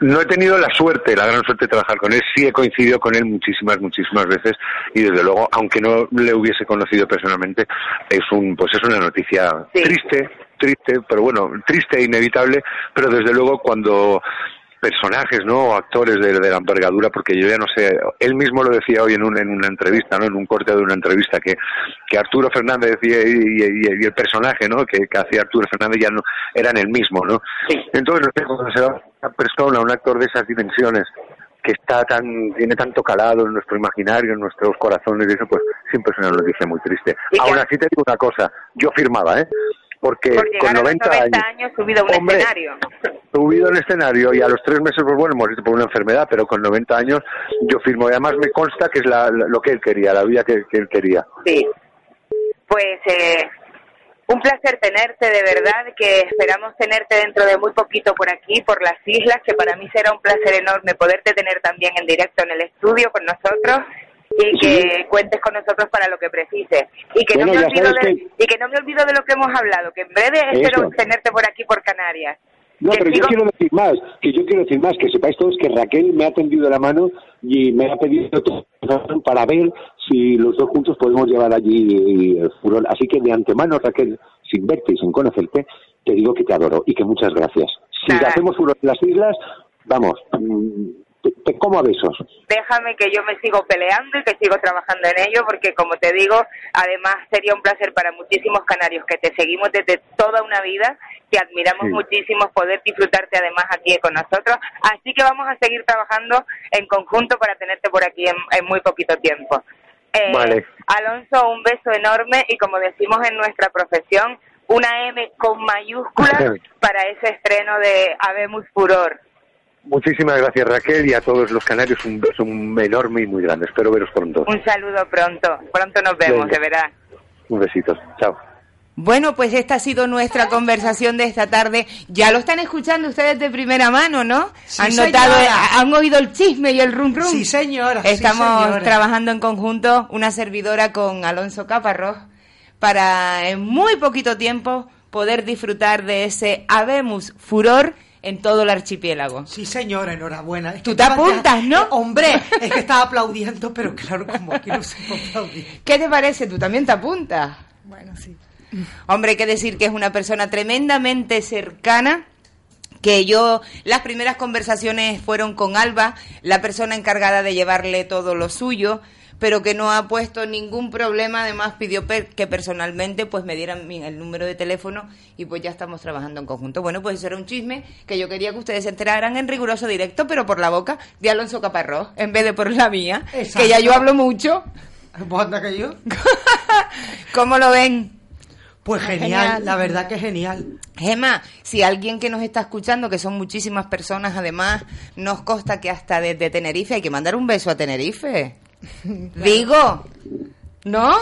No he tenido la suerte, la gran suerte de trabajar con él. Sí he coincidido con él muchísimas, muchísimas veces y desde luego, aunque no le hubiese conocido personalmente, es un, pues es una noticia triste, triste, pero bueno, triste e inevitable. Pero desde luego cuando personajes, ¿no? O actores de, de la envergadura, porque yo ya no sé, él mismo lo decía hoy en, un, en una entrevista, ¿no? En un corte de una entrevista, que, que Arturo Fernández y, y- y- y el personaje, ¿no? Que, que hacía Arturo Fernández ya no eran el mismo, ¿no? Entonces, no sé, cuando se va una persona, un actor de esas dimensiones, que está tan, tiene tanto calado en nuestro imaginario, en nuestros corazones y eso, pues siempre es una noticia muy triste. Aún así te digo una cosa, yo firmaba, ¿eh? Porque Por con llegar a los 90 90 años, subido a un Hombre. escenario. subido en escenario y a los tres meses, pues bueno, visto por una enfermedad, pero con 90 años yo firmo. Y además me consta que es la- la- lo que él quería, la vida que, que él quería. Sí. Pues eh, un placer tenerte, de verdad, que esperamos tenerte dentro de muy poquito por aquí, por las islas, que para mí será un placer enorme poderte tener también en directo en el estudio con nosotros y que cuentes con nosotros para lo que precises. Y que, Bueno, no me olvido de, que- y que no me olvido de lo que hemos hablado, que en breve espero Eso. tenerte por aquí, por Canarias. No, pero yo quiero decir más, que yo quiero decir más, que sepáis todos que Raquel me ha tendido la mano y me ha pedido todo para ver si los dos juntos podemos llevar allí el furor. Así que de antemano, Raquel, sin verte y sin conocerte, te digo que te adoro y que muchas gracias. Si Nada. hacemos furor en las islas, vamos, mm, te, te como a besos. déjame que yo me sigo peleando y que sigo trabajando en ello, porque como te digo, además sería un placer para muchísimos canarios que te seguimos desde toda una vida, que admiramos Sí. muchísimo poder disfrutarte además aquí con nosotros. Así que vamos a seguir trabajando en conjunto para tenerte por aquí en, en muy poquito tiempo. Eh, Vale. Alonso, un beso enorme y como decimos en nuestra profesión, una M con mayúsculas para ese estreno de Habemos Furor. Muchísimas gracias Raquel y a todos los canarios un beso enorme y muy grande. Espero veros pronto. Un saludo pronto. Pronto nos vemos, Venga. de verdad. Un besito. Chao. Bueno, pues esta ha sido nuestra conversación de esta tarde. Ya lo están escuchando ustedes de primera mano, ¿no? Sí, han notado, señora. han oído el chisme y el rum rum. Sí, señora. sí, Estamos señora. trabajando en conjunto, una servidora con Alonso Caparrós, para en muy poquito tiempo poder disfrutar de ese Habemus Furor en todo el archipiélago. Sí, señora, enhorabuena. Es Tú te ya- apuntas, ¿no? Eh, Hombre, es que estaba aplaudiendo, pero claro, como aquí no se puede aplaudir. ¿Qué te parece? ¿Tú también te apuntas? Bueno, sí. Hombre, hay que decir que es una persona tremendamente cercana que yo, las primeras conversaciones fueron con Alba, la persona encargada de llevarle todo lo suyo, pero que no ha puesto ningún problema, además pidió per- que personalmente pues me dieran mi- el número de teléfono y pues ya estamos trabajando en conjunto. Bueno, pues eso era un chisme que yo quería que ustedes se enteraran en riguroso directo, pero por la boca de Alonso Caparrós, en vez de por la mía, Exacto. que ya yo hablo mucho. ¿Vos que yo? ¿Cómo lo ven? Pues genial, la verdad que genial. Gemma, si alguien que nos está escuchando, que son muchísimas personas, además, nos consta que hasta desde Tenerife hay que mandar un beso a Tenerife. Digo, ¿no?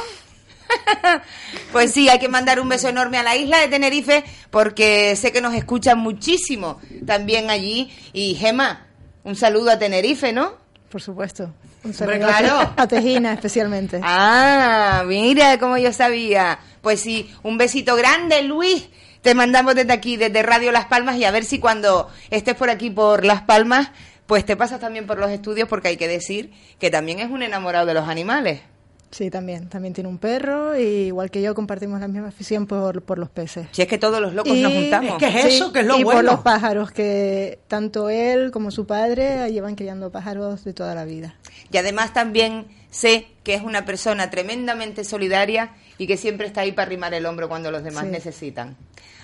pues sí, hay que mandar un beso enorme a la isla de Tenerife porque sé que nos escuchan muchísimo también allí. Y Gemma, un saludo a Tenerife, ¿no? Por supuesto. Un saludo claro. a Tejina especialmente. Ah, mira como yo sabía. Pues sí, un besito grande, Luis. Te mandamos desde aquí, desde Radio Las Palmas, y a ver si cuando estés por aquí por Las Palmas, pues te pasas también por los estudios, porque hay que decir que también es un enamorado de los animales. Sí, también. También tiene un perro y igual que yo compartimos la misma afición por, por los peces. Si es que todos los locos nos juntamos. Sí, y por los pájaros, que tanto él como su padre llevan criando pájaros de toda la vida. Y además también sé que es una persona tremendamente solidaria y que siempre está ahí para arrimar el hombro cuando los demás Sí. necesitan.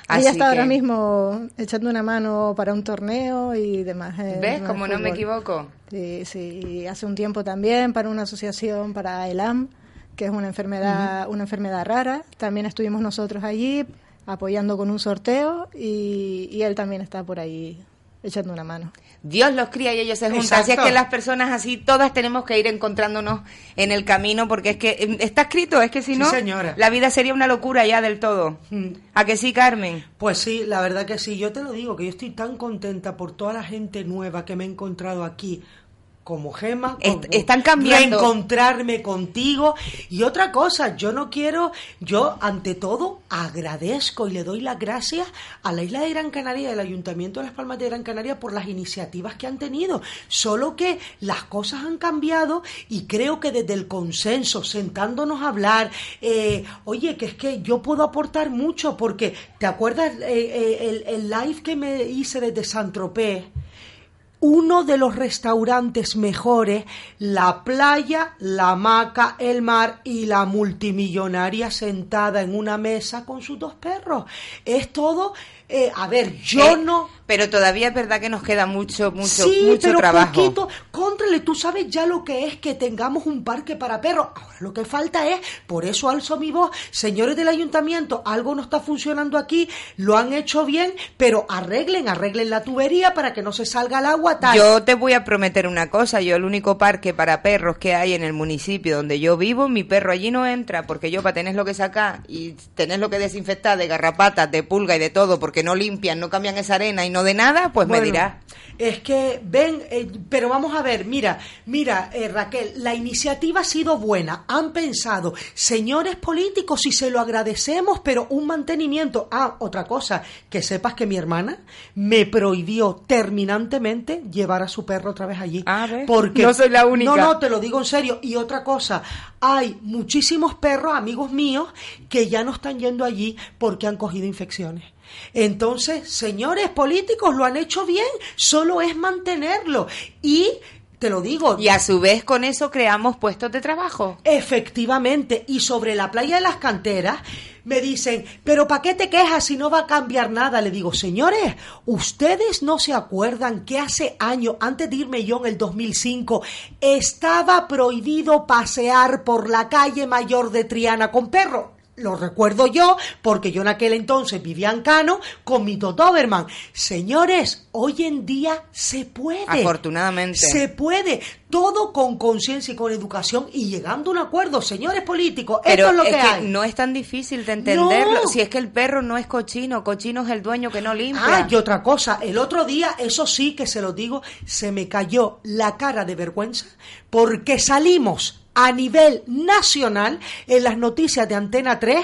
Ella está ahora mismo echando una mano para un torneo y demás. ¿Ves? Como no me equivoco. Sí, sí. Hace un tiempo también para una asociación para ELAM, que es una enfermedad, una enfermedad rara. También estuvimos nosotros allí apoyando con un sorteo y, y él también está por ahí echando una mano. Dios los cría y ellos se juntan. Así es que las personas así, todas tenemos que ir encontrándonos en el camino, porque es que em, está escrito, es que si no, la vida sería una locura ya del todo. Mm. ¿A que sí, Carmen? Pues sí, la verdad que sí. Yo te lo digo, que yo estoy tan contenta por toda la gente nueva que me he encontrado aquí como Gema, están cambiando. Reencontrarme contigo. Y otra cosa, yo no quiero, yo ante todo agradezco y le doy las gracias a la isla de Gran Canaria al Ayuntamiento de Las Palmas de Gran Canaria por las iniciativas que han tenido. Solo que las cosas han cambiado y creo que desde el consenso, sentándonos a hablar, eh, oye, que es que yo puedo aportar mucho porque, ¿te acuerdas eh, eh, el, el, live que me hice desde San Tropez? Uno de los restaurantes mejores, la playa, la hamaca, el mar y la multimillonaria sentada en una mesa con sus dos perros. Es todo eh, a ver, yo eh, no. Pero todavía es verdad que nos queda mucho, mucho, sí, mucho pero trabajo. Poquito, contrale, tú sabes ya lo que es que tengamos un parque para perros. Ahora lo que falta es, por eso alzo mi voz, señores del ayuntamiento, algo no está funcionando aquí, lo han hecho bien, pero arreglen, arreglen la tubería para que no se salga el agua tal. Yo te voy a prometer una cosa, yo el único parque para perros que hay en el municipio donde yo vivo, mi perro allí no entra, porque yo para tener lo que sacar y tener lo que desinfectar de garrapatas, de pulga y de todo, porque que no limpian, no cambian esa arena y no de nada, pues me dirá. Es que ven, eh, pero vamos a ver, mira, mira, eh, Raquel, la iniciativa ha sido buena, han pensado, señores políticos, y se lo agradecemos, pero un mantenimiento. Ah, otra cosa, que sepas que mi hermana me prohibió terminantemente llevar a su perro otra vez allí. Ah, porque no soy la única. No, no, te lo digo en serio. Y otra cosa, hay muchísimos perros, amigos míos, que ya no están yendo allí porque han cogido infecciones. Entonces, señores políticos, lo han hecho bien, solo es mantenerlo. Y te lo digo. Y a su vez con eso creamos puestos de trabajo. Efectivamente. Y sobre la playa de las canteras me dicen, pero ¿para qué te quejas si no va a cambiar nada? Le digo, señores, ¿ustedes no se acuerdan que hace años, antes de irme yo en el 2005, estaba prohibido pasear por la calle mayor de Triana con perro? Lo recuerdo yo, porque yo en aquel entonces vivía en Cano con mi Totoberman. Señores, hoy en día se puede. Afortunadamente. Se puede. Todo con conciencia y con educación y llegando a un acuerdo. Señores políticos, esto es lo que, hay. No es tan difícil de entenderlo. Si es que el perro no es cochino, cochino es el dueño que no limpia. Ah, y otra cosa. El otro día, eso sí que se lo digo, se me cayó la cara de vergüenza porque salimos a nivel nacional en las noticias de Antena 3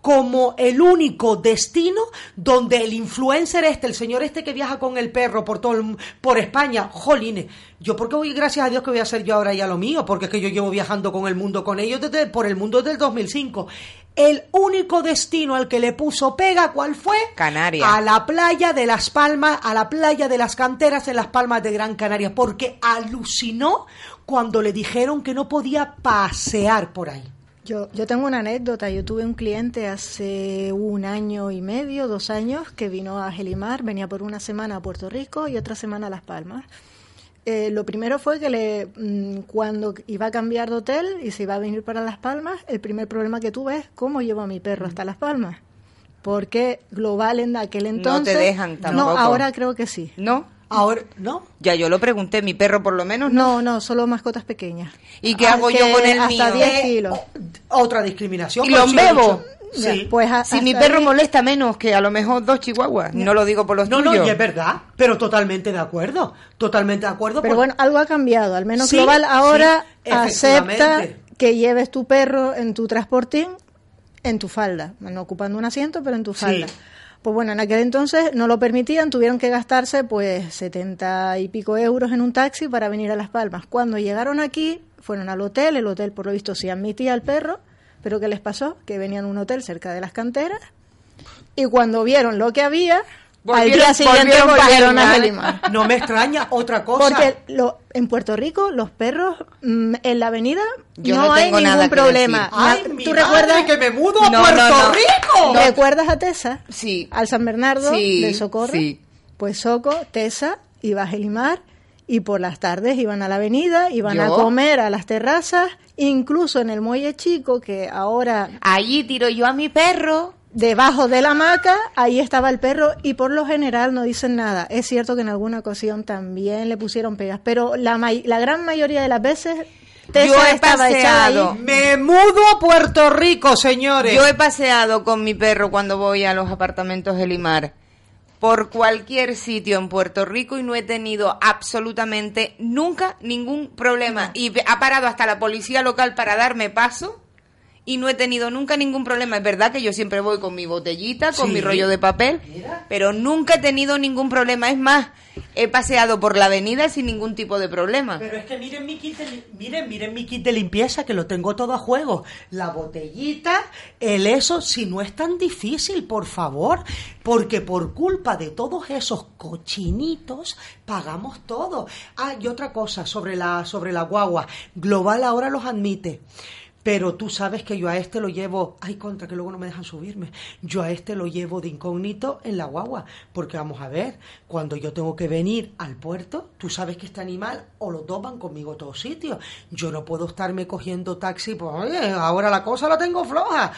como el único destino donde el influencer este, el señor este que viaja con el perro por todo por España, jolines, yo porque voy gracias a Dios que voy a hacer yo ahora ya lo mío, porque es que yo llevo viajando con el mundo con ellos desde por el mundo desde el 2005. El único destino al que le puso pega, ¿cuál fue? Canarias. A la playa de Las Palmas, a la playa de las canteras en Las Palmas de Gran Canaria, porque alucinó cuando le dijeron que no podía pasear por ahí. Yo, yo tengo una anécdota. Yo tuve un cliente hace un año y medio, dos años, que vino a Gelimar, venía por una semana a Puerto Rico y otra semana a Las Palmas. Eh, lo primero fue que le, mm, cuando iba a cambiar de hotel y se iba a venir para Las Palmas, el primer problema que tuve es cómo llevo a mi perro hasta Las Palmas. Porque Global en aquel entonces... No te dejan tampoco. No, ahora creo que sí. ¿No? Ahora, ¿no? Ya yo lo pregunté, mi perro por lo menos no. No, solo mascotas pequeñas. ¿Y qué hago yo con el hasta mío? 10 kilos. Otra discriminación. ¿Y lo bebo? Sí. Pues a- Si mi perro ahí- molesta menos que a lo mejor dos chihuahuas, no lo digo por los No, no, tuyos. y es verdad, pero totalmente de acuerdo. Totalmente de acuerdo. Pero por- bueno, algo ha cambiado. Al menos Sí, Global ahora sí, acepta que lleves tu perro en tu transportín en tu falda. No ocupando un asiento, pero en tu falda. Pues bueno, en aquel entonces no lo permitían, tuvieron que gastarse pues setenta y pico euros en un taxi para venir a Las Palmas. Cuando llegaron aquí, fueron al hotel, el hotel por lo visto sí admitía al perro, pero ¿qué les pasó? Que venían a un hotel cerca de las canteras y cuando vieron lo que había, al día siguiente volvieron, a Gelimar. No me extraña otra cosa. Porque lo, en Puerto Rico los perros mm, en la avenida no, hay ningún problema. Ay, ¿Tú recuerdas que me mudo a Puerto Rico? ¿Recuerdas a Tesa? Sí. Al San Bernardo Sí, de Socorro. sí. Pues Soco, Tesa iba a Gelimar y por las tardes iban a la avenida, iban a ¿Yo? comer a las terrazas, incluso en el muelle chico que ahora allí tiro yo a mi perro debajo de la hamaca, ahí estaba el perro y por lo general no dicen nada. Es cierto que en alguna ocasión también le pusieron pegas, pero la, may- la gran mayoría de las veces Tessa Yo he paseado. Me mudo a Puerto Rico, señores. Yo he paseado con mi perro cuando voy a los apartamentos de Limar por cualquier sitio en Puerto Rico y no he tenido absolutamente nunca ningún problema. Y ha parado hasta la policía local para darme paso y no he tenido nunca ningún problema. Es verdad que yo siempre voy con mi botellita, con Sí. mi rollo de papel, pero nunca he tenido ningún problema. Es más, he paseado por la avenida sin ningún tipo de problema. Pero es que miren mi kit de, miren, miren mi kit de limpieza que lo tengo todo a juego. La botellita, el eso, si no es tan difícil, por favor, porque por culpa de todos esos cochinitos pagamos todo. Ah, y otra cosa sobre la sobre la guagua, Global ahora los admite. Pero tú sabes que yo a este lo llevo, ay contra que luego no me dejan subirme, yo a este lo llevo de incógnito en la guagua, porque vamos a ver, cuando yo tengo que venir al puerto, tú sabes que este animal o lo toman conmigo a todos sitios, yo no puedo estarme cogiendo taxi, pues oye, ahora la cosa la tengo floja.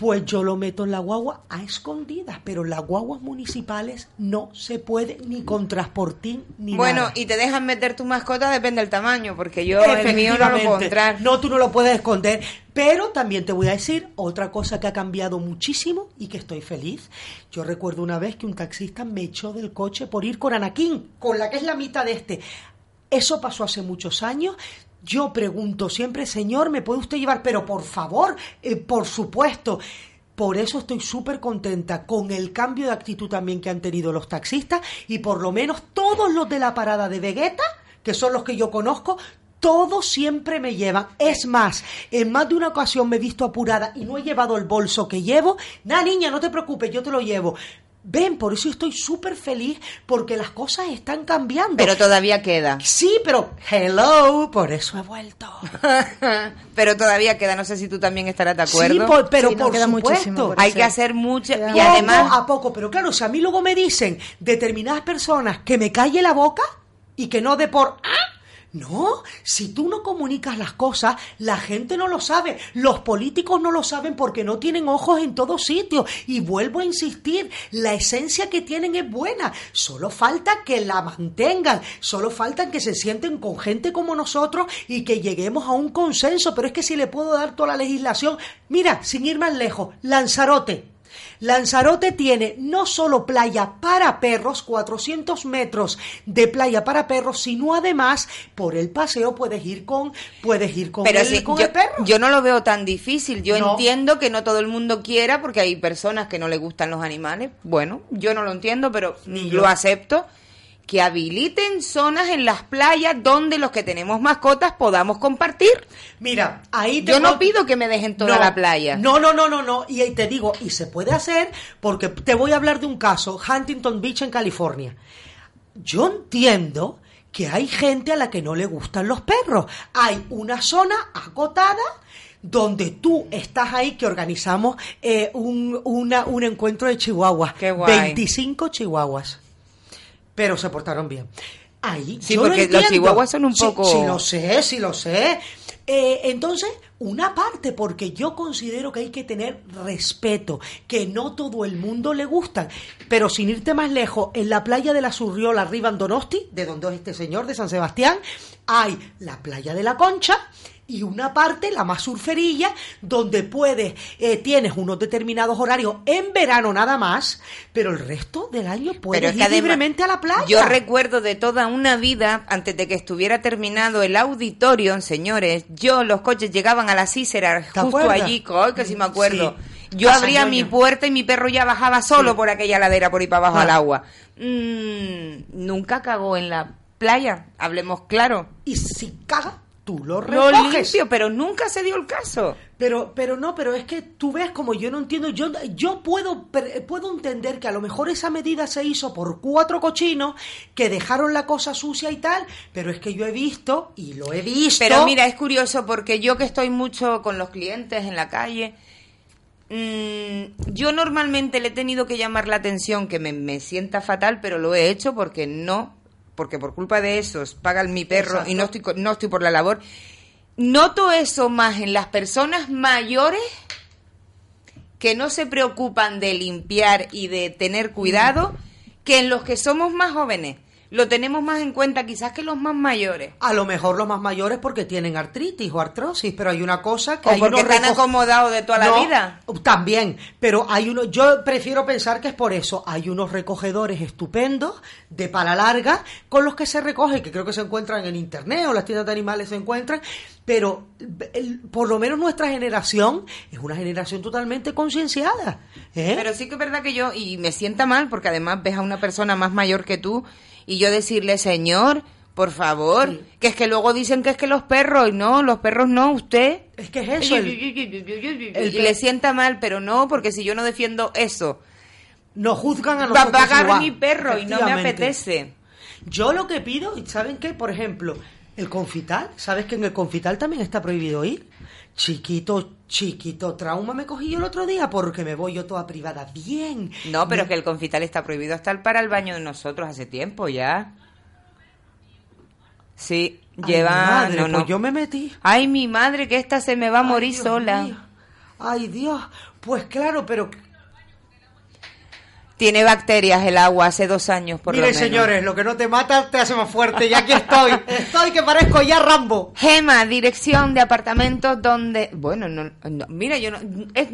Pues yo lo meto en la guagua a escondidas, pero las guaguas municipales no se puede ni con transportín ni Bueno, nada. y te dejan meter tu mascota, depende del tamaño, porque yo el mío no lo puedo entrar. No, tú no lo puedes esconder. Pero también te voy a decir otra cosa que ha cambiado muchísimo y que estoy feliz. Yo recuerdo una vez que un taxista me echó del coche por ir con Anakin, con la que es la mitad de este. Eso pasó hace muchos años. Yo pregunto siempre, señor, ¿me puede usted llevar? Pero por favor, eh, por supuesto. Por eso estoy súper contenta con el cambio de actitud también que han tenido los taxistas y por lo menos todos los de la parada de Vegeta, que son los que yo conozco, todos siempre me llevan. Es más, en más de una ocasión me he visto apurada y no he llevado el bolso que llevo. Nah, niña, no te preocupes, yo te lo llevo. Ven, por eso estoy súper feliz porque las cosas están cambiando. Pero todavía queda. Sí, pero hello, por eso he vuelto. pero todavía queda, no sé si tú también estarás de acuerdo. Sí, por- pero Sí, por queda supuesto. por Hay que hacer mucho y Poco además a poco, pero claro, si a mí luego me dicen determinadas personas que me calle la boca y que no de por "Ah", no, si tú no comunicas las cosas, la gente no lo sabe, los políticos no lo saben porque no tienen ojos en todos sitios. Y vuelvo a insistir, la esencia que tienen es buena, solo falta que la mantengan, solo falta que se sienten con gente como nosotros y que lleguemos a un consenso. Pero es que si le puedo dar toda la legislación, mira, sin ir más lejos, Lanzarote. Lanzarote tiene no solo playa para perros, 400 metros de playa para perros, sino además por el paseo puedes ir con, puedes ir con, pero el, sí, con yo, el perro. yo no lo veo tan difícil. Yo No. entiendo que no todo el mundo quiera porque hay personas que no le gustan los animales. Bueno, yo no lo entiendo, pero Ni lo yo. acepto. Que habiliten zonas en las playas donde los que tenemos mascotas podamos compartir. Mira, ahí te Yo no pido que me dejen toda No, la playa. No, no, no, no, no. Y ahí te digo, y se puede hacer porque te voy a hablar de un caso, Huntington Beach en California. Yo entiendo que hay gente a la que no le gustan los perros. Hay una zona acotada donde tú estás ahí que organizamos eh, un, una- un encuentro de chihuahuas. Qué guay. 25 chihuahuas. Pero se portaron bien. Ahí, Sí, yo lo porque los entiendo. chihuahuas son un Sí, poco- Sí, lo sé, sí lo sé. Eh, entonces, una parte, porque yo considero que hay que tener respeto, que no todo el mundo le gustan. Pero sin irte más lejos, en la playa de la Surriola, arriba en Donosti, de donde es este señor, de San Sebastián, hay la playa de la Concha y una parte, la más surferilla, donde puedes, eh, tienes unos determinados horarios en verano nada más, pero el resto del año puedes Pero es ir además, libremente a la playa. Yo recuerdo de toda una vida, antes de que estuviera terminado el auditorio, señores, yo, los coches llegaban a la Cícera, justo acuerdas? allí, ay, que sí me acuerdo. Sí. Yo Casa abría mi puerta y mi perro ya bajaba solo Sí. por aquella ladera por ahí para abajo Ah. al agua. Mm, nunca cagó en la playa, hablemos claro. Y si caga, tú lo Lo recoges. limpio, pero nunca se dio el caso. Pero, pero no, pero es que tú ves como yo no entiendo, yo, yo puedo, puedo entender que a lo mejor esa medida se hizo por cuatro cochinos que dejaron la cosa sucia y tal, pero es que yo he visto, y lo he visto. Pero mira, es curioso porque yo que estoy mucho con los clientes en la calle, mm, yo normalmente le he tenido que llamar la atención que me, me sienta fatal, pero lo he hecho porque no, porque por culpa de esos pagan mi perro y no estoy, no estoy por la labor. Noto eso más en las personas mayores que no se preocupan de limpiar y de tener cuidado que en los que somos más jóvenes. Lo tenemos más en cuenta quizás que los más mayores. A lo mejor los más mayores porque tienen artritis o artrosis, pero hay una cosa que O hay porque unos están reco- acomodados de toda la No, vida. También, pero hay uno, yo prefiero pensar que es por eso. Hay unos recogedores estupendos de pala larga con los que se recoge, que creo que se encuentran en internet o las tiendas de animales se encuentran, pero el- por lo menos nuestra generación es una generación totalmente concienciada. ¿eh? Pero sí que es verdad que yo, y me sienta mal, porque además ves a una persona más mayor que tú, y yo decirle, señor, por favor, que es que luego dicen que es que los perros, y no, los perros no, usted. Es que es eso, el- y el le sienta mal, pero no, porque si yo no defiendo eso, nos juzgan a va a nosotros pagar mi perro y no me apetece. Yo lo que pido, ¿y saben qué? Por ejemplo, el confital, ¿sabes que en el confital también está prohibido ir? Chiquito, chiquito, trauma me cogí yo el otro día porque me voy yo toda privada. Bien. No, pero es que el confital está prohibido hasta el para el baño de nosotros hace tiempo ya. Sí, Ay, lleva... madre, no, pues no. yo me metí. Ay, mi madre, que esta se me va a Ay, morir Dios sola. mío. Ay, Dios. Pues claro, pero... Tiene bacterias el agua hace dos años, por lo Miren, menos. señores, lo que no te mata te hace más fuerte. Y aquí estoy. estoy que parezco ya Rambo. Gema, dirección de apartamentos donde... Bueno, no, no, mira, yo no... es-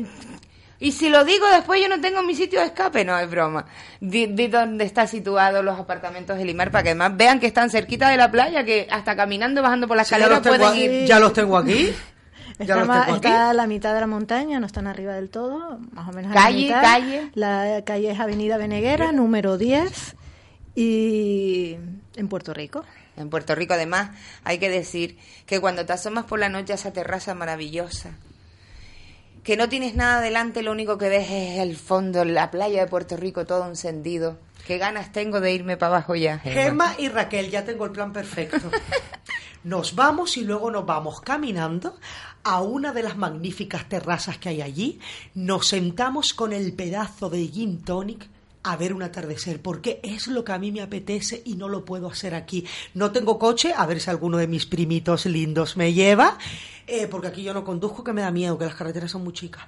y si lo digo después yo no tengo mi sitio de escape, no es broma. Di, di dónde están situados los apartamentos de Limar para que además vean que están cerquita de la playa, que hasta caminando, bajando por la escalera pueden ir. ya los tengo aquí. Ya Está, está a la mitad de la montaña, no están arriba del todo, más o menos a Calle, la mitad. calle. La calle es Avenida Veneguera, número 10, y en Puerto Rico. En Puerto Rico, además, hay que decir que cuando te asomas por la noche a esa terraza maravillosa, que no tienes nada delante, lo único que ves es el fondo, la playa de Puerto Rico, todo encendido. Qué ganas tengo de irme para abajo ya. Gemma y Raquel, ya tengo el plan perfecto. Nos vamos y luego nos vamos caminando a una de las magníficas terrazas que hay allí. Nos sentamos con el pedazo de gin tonic a ver un atardecer, porque es lo que a mí me apetece y no lo puedo hacer aquí. No tengo coche, a ver si alguno de mis primitos lindos me lleva, eh, porque aquí yo no conduzco, que me da miedo, que las carreteras son muy chicas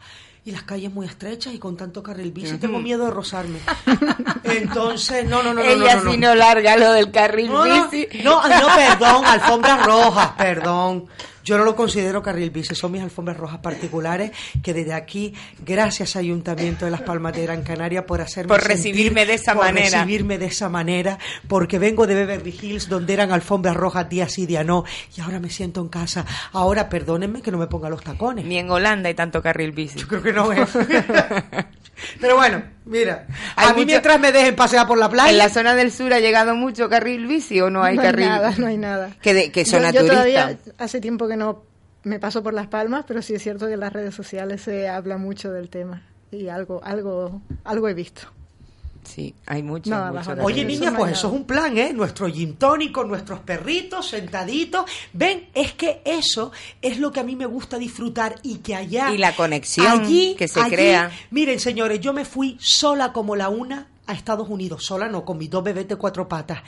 y las calles muy estrechas y con tanto carril bici tengo miedo de rozarme. Entonces, no, no, no, no, Ella no, no, sí no. larga lo del carril No, no, bici. no, no, perdón, alfombras rojas, perdón. Yo no lo considero carril bici, son mis alfombras rojas particulares que desde aquí, gracias Ayuntamiento de Las Palmas de Gran Canaria por hacerme Por sentir- recibirme de esa por manera. recibirme de esa manera, porque vengo de Beverly Hills donde eran alfombras rojas día sí, día no, y ahora me siento en casa. Ahora perdónenme que no me ponga los tacones. Ni en Holanda hay tanto carril bici. Yo creo que no es. Pero bueno, mira, Hay a mí mucho- mientras me dejen pasear por la playa. ¿En la zona del sur ha llegado mucho carril bici o no hay no carril? hay nada, no hay nada. Que, de- que Yo- zona yo, turista. todavía hace tiempo que no me paso por Las Palmas, pero sí es cierto que en las redes sociales se habla mucho del tema y algo, algo, algo he visto. Sí, hay mucho. No, mucho Oye, niña, pues eso es un plan, ¿eh? Nuestro gin tonic con nuestros perritos sentaditos. Ven, es que eso es lo que a mí me gusta disfrutar y que allá. Y la conexión allí, que se allí- crea. Miren, señores, yo me fui sola como la una a Estados Unidos, sola no, con mis dos bebés de cuatro patas.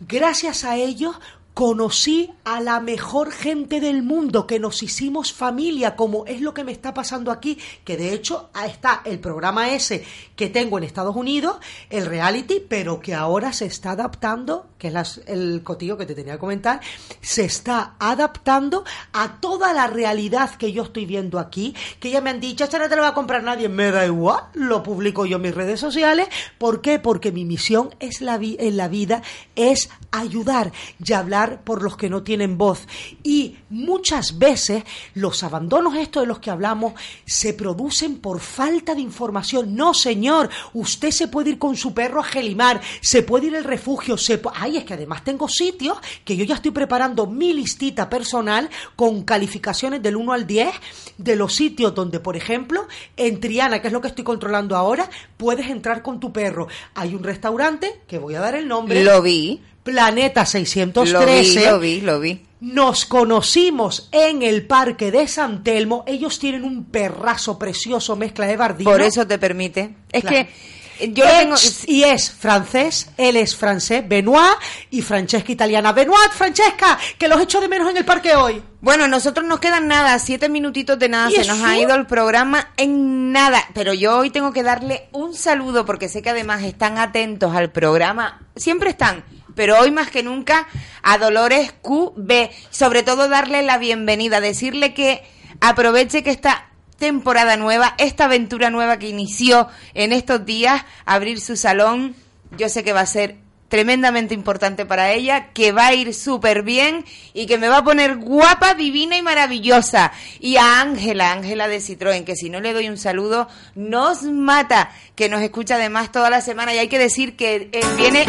Gracias a ellos conocí a la mejor gente del mundo, que nos hicimos familia, como es lo que me está pasando aquí, que de hecho ah, está el programa ese que tengo en Estados Unidos, el reality, pero que ahora se está adaptando, que es el cotillo que te tenía que comentar, se está adaptando a toda la realidad que yo estoy viendo aquí, que ya me han dicho, esto no te lo va a comprar nadie, me da igual, lo publico yo en mis redes sociales, ¿por qué? Porque mi misión es la vi- en la vida es ayudar. Y hablar por los que no tienen voz. Y muchas veces los abandonos estos de los que hablamos se producen por falta de información. No, señor, usted se puede ir con su perro a Gelimar, se puede ir al refugio, se Ay, es que además tengo sitios que yo ya estoy preparando mi listita personal con calificaciones del 1 al 10 de los sitios donde, por ejemplo, en Triana, que es lo que estoy controlando ahora, puedes entrar con tu perro. Hay un restaurante, que voy a dar el nombre. Lo vi. Planeta 613. Lo vi, lo vi, lo vi. Nos conocimos en el parque de San Telmo. Ellos tienen un perrazo precioso, mezcla de bardino. Por eso te permite. Es Claro. que yo tengo... Y es francés, él es francés, Benoit y Francesca italiana. Benoit, Francesca, que los echo de menos en el parque hoy. Bueno, nosotros nos quedan nada, siete minutitos de nada, ¿Y se nos ha ido el programa en nada, pero yo hoy tengo que darle un saludo porque sé que además están atentos al programa, siempre están, pero hoy más que nunca a Dolores QB, sobre todo darle la bienvenida, decirle que aproveche que esta temporada nueva, esta aventura nueva que inició en estos días, abrir su salón, yo sé que va a ser tremendamente importante para ella, que va a ir súper bien y que me va a poner guapa, divina y maravillosa. Y a Ángela, Ángela de Citroën, que si no le doy un saludo, nos mata, que nos escucha además toda la semana y hay que decir que eh, viene,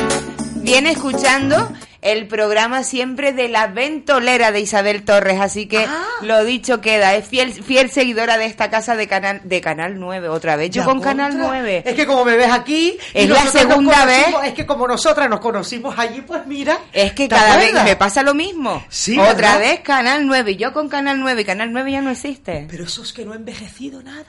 viene escuchando el programa siempre de la ventolera de Isabel Torres, así que lo dicho queda, es fiel, fiel seguidora de esta casa de canal, de Canal 9, otra vez, yo Ya con Canal contra. 9. Es que como me ves aquí. Es la segunda vez. Es que como nosotras nos conocimos allí, pues mira. Es que ¿te cada vez me pasa lo mismo. Sí, Otra ¿verdad? vez Canal 9 y yo con Canal 9 y Canal 9 ya no existe. Pero eso es que no ha envejecido nada.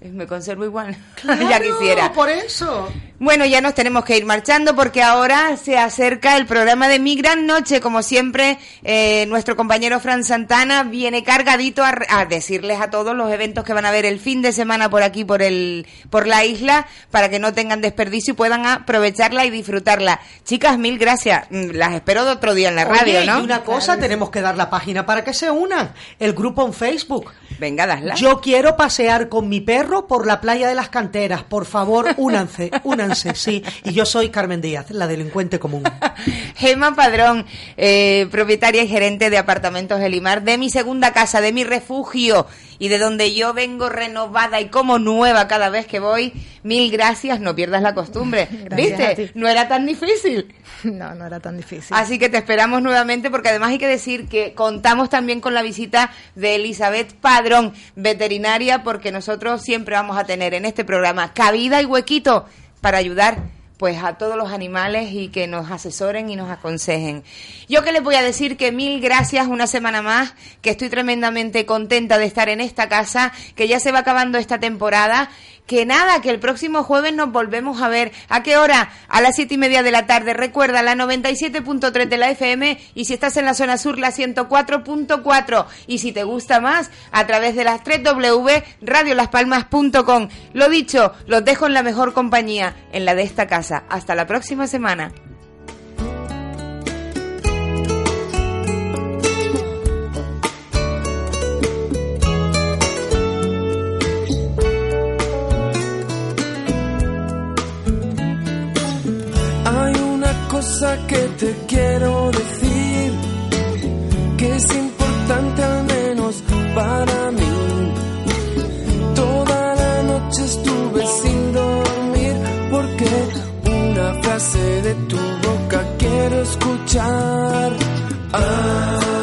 Me conservo igual. Claro, ya quisiera. por eso. Bueno, ya nos tenemos que ir marchando porque ahora se acerca el programa de Mi Gran Noche. Como siempre, eh, nuestro compañero Fran Santana viene cargadito a, a decirles a todos los eventos que van a haber el fin de semana por aquí, por, el, por la isla, para que no tengan desperdicio y puedan aprovecharla y disfrutarla. Chicas, mil gracias. Mm, Las espero de otro día en la radio, ¿no? Y una cosa, tenemos que dar la página para que se unan. El grupo en Facebook. Venga, dasla. Yo quiero pasear con mi perro por la playa de las canteras. Por favor, únanse, únanse, sí. Y yo soy Carmen Díaz, la delincuente común. Gema Padrón, eh, propietaria y gerente de Apartamentos Elimar, de mi segunda casa, de mi refugio y de donde yo vengo renovada y como nueva cada vez que voy. Mil gracias, no pierdas la costumbre. ¿Viste? No era tan difícil. No, no era tan difícil. Así que te esperamos nuevamente porque además hay que decir que contamos también con la visita de Elizabeth Padrón, veterinaria, porque nosotros siempre vamos a tener en este programa cabida y huequito para ayudar pues a todos los animales y que nos asesoren y nos aconsejen. Yo que les voy a decir que mil gracias una semana más, que estoy tremendamente contenta de estar en esta casa, que ya se va acabando esta temporada, que nada, que el próximo jueves nos volvemos a ver. ¿A qué hora? A las siete y media de la tarde. Recuerda, la 97.3 de la FM y si estás en la zona sur, la 104.4. Y si te gusta más, a través de las 3 W. Lo dicho, los dejo en la mejor compañía, en la de esta casa. Hasta la próxima semana. Cosa que te quiero decir, que es importante al menos para mí. Toda la noche estuve sin dormir porque una frase de tu boca quiero escuchar. Ah,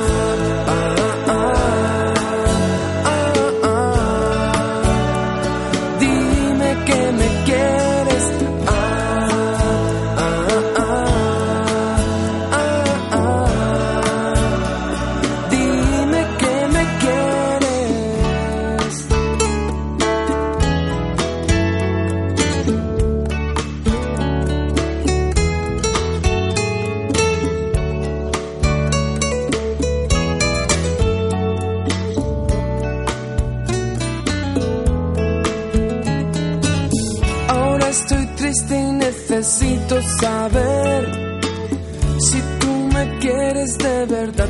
necesito saber si tú me quieres de verdad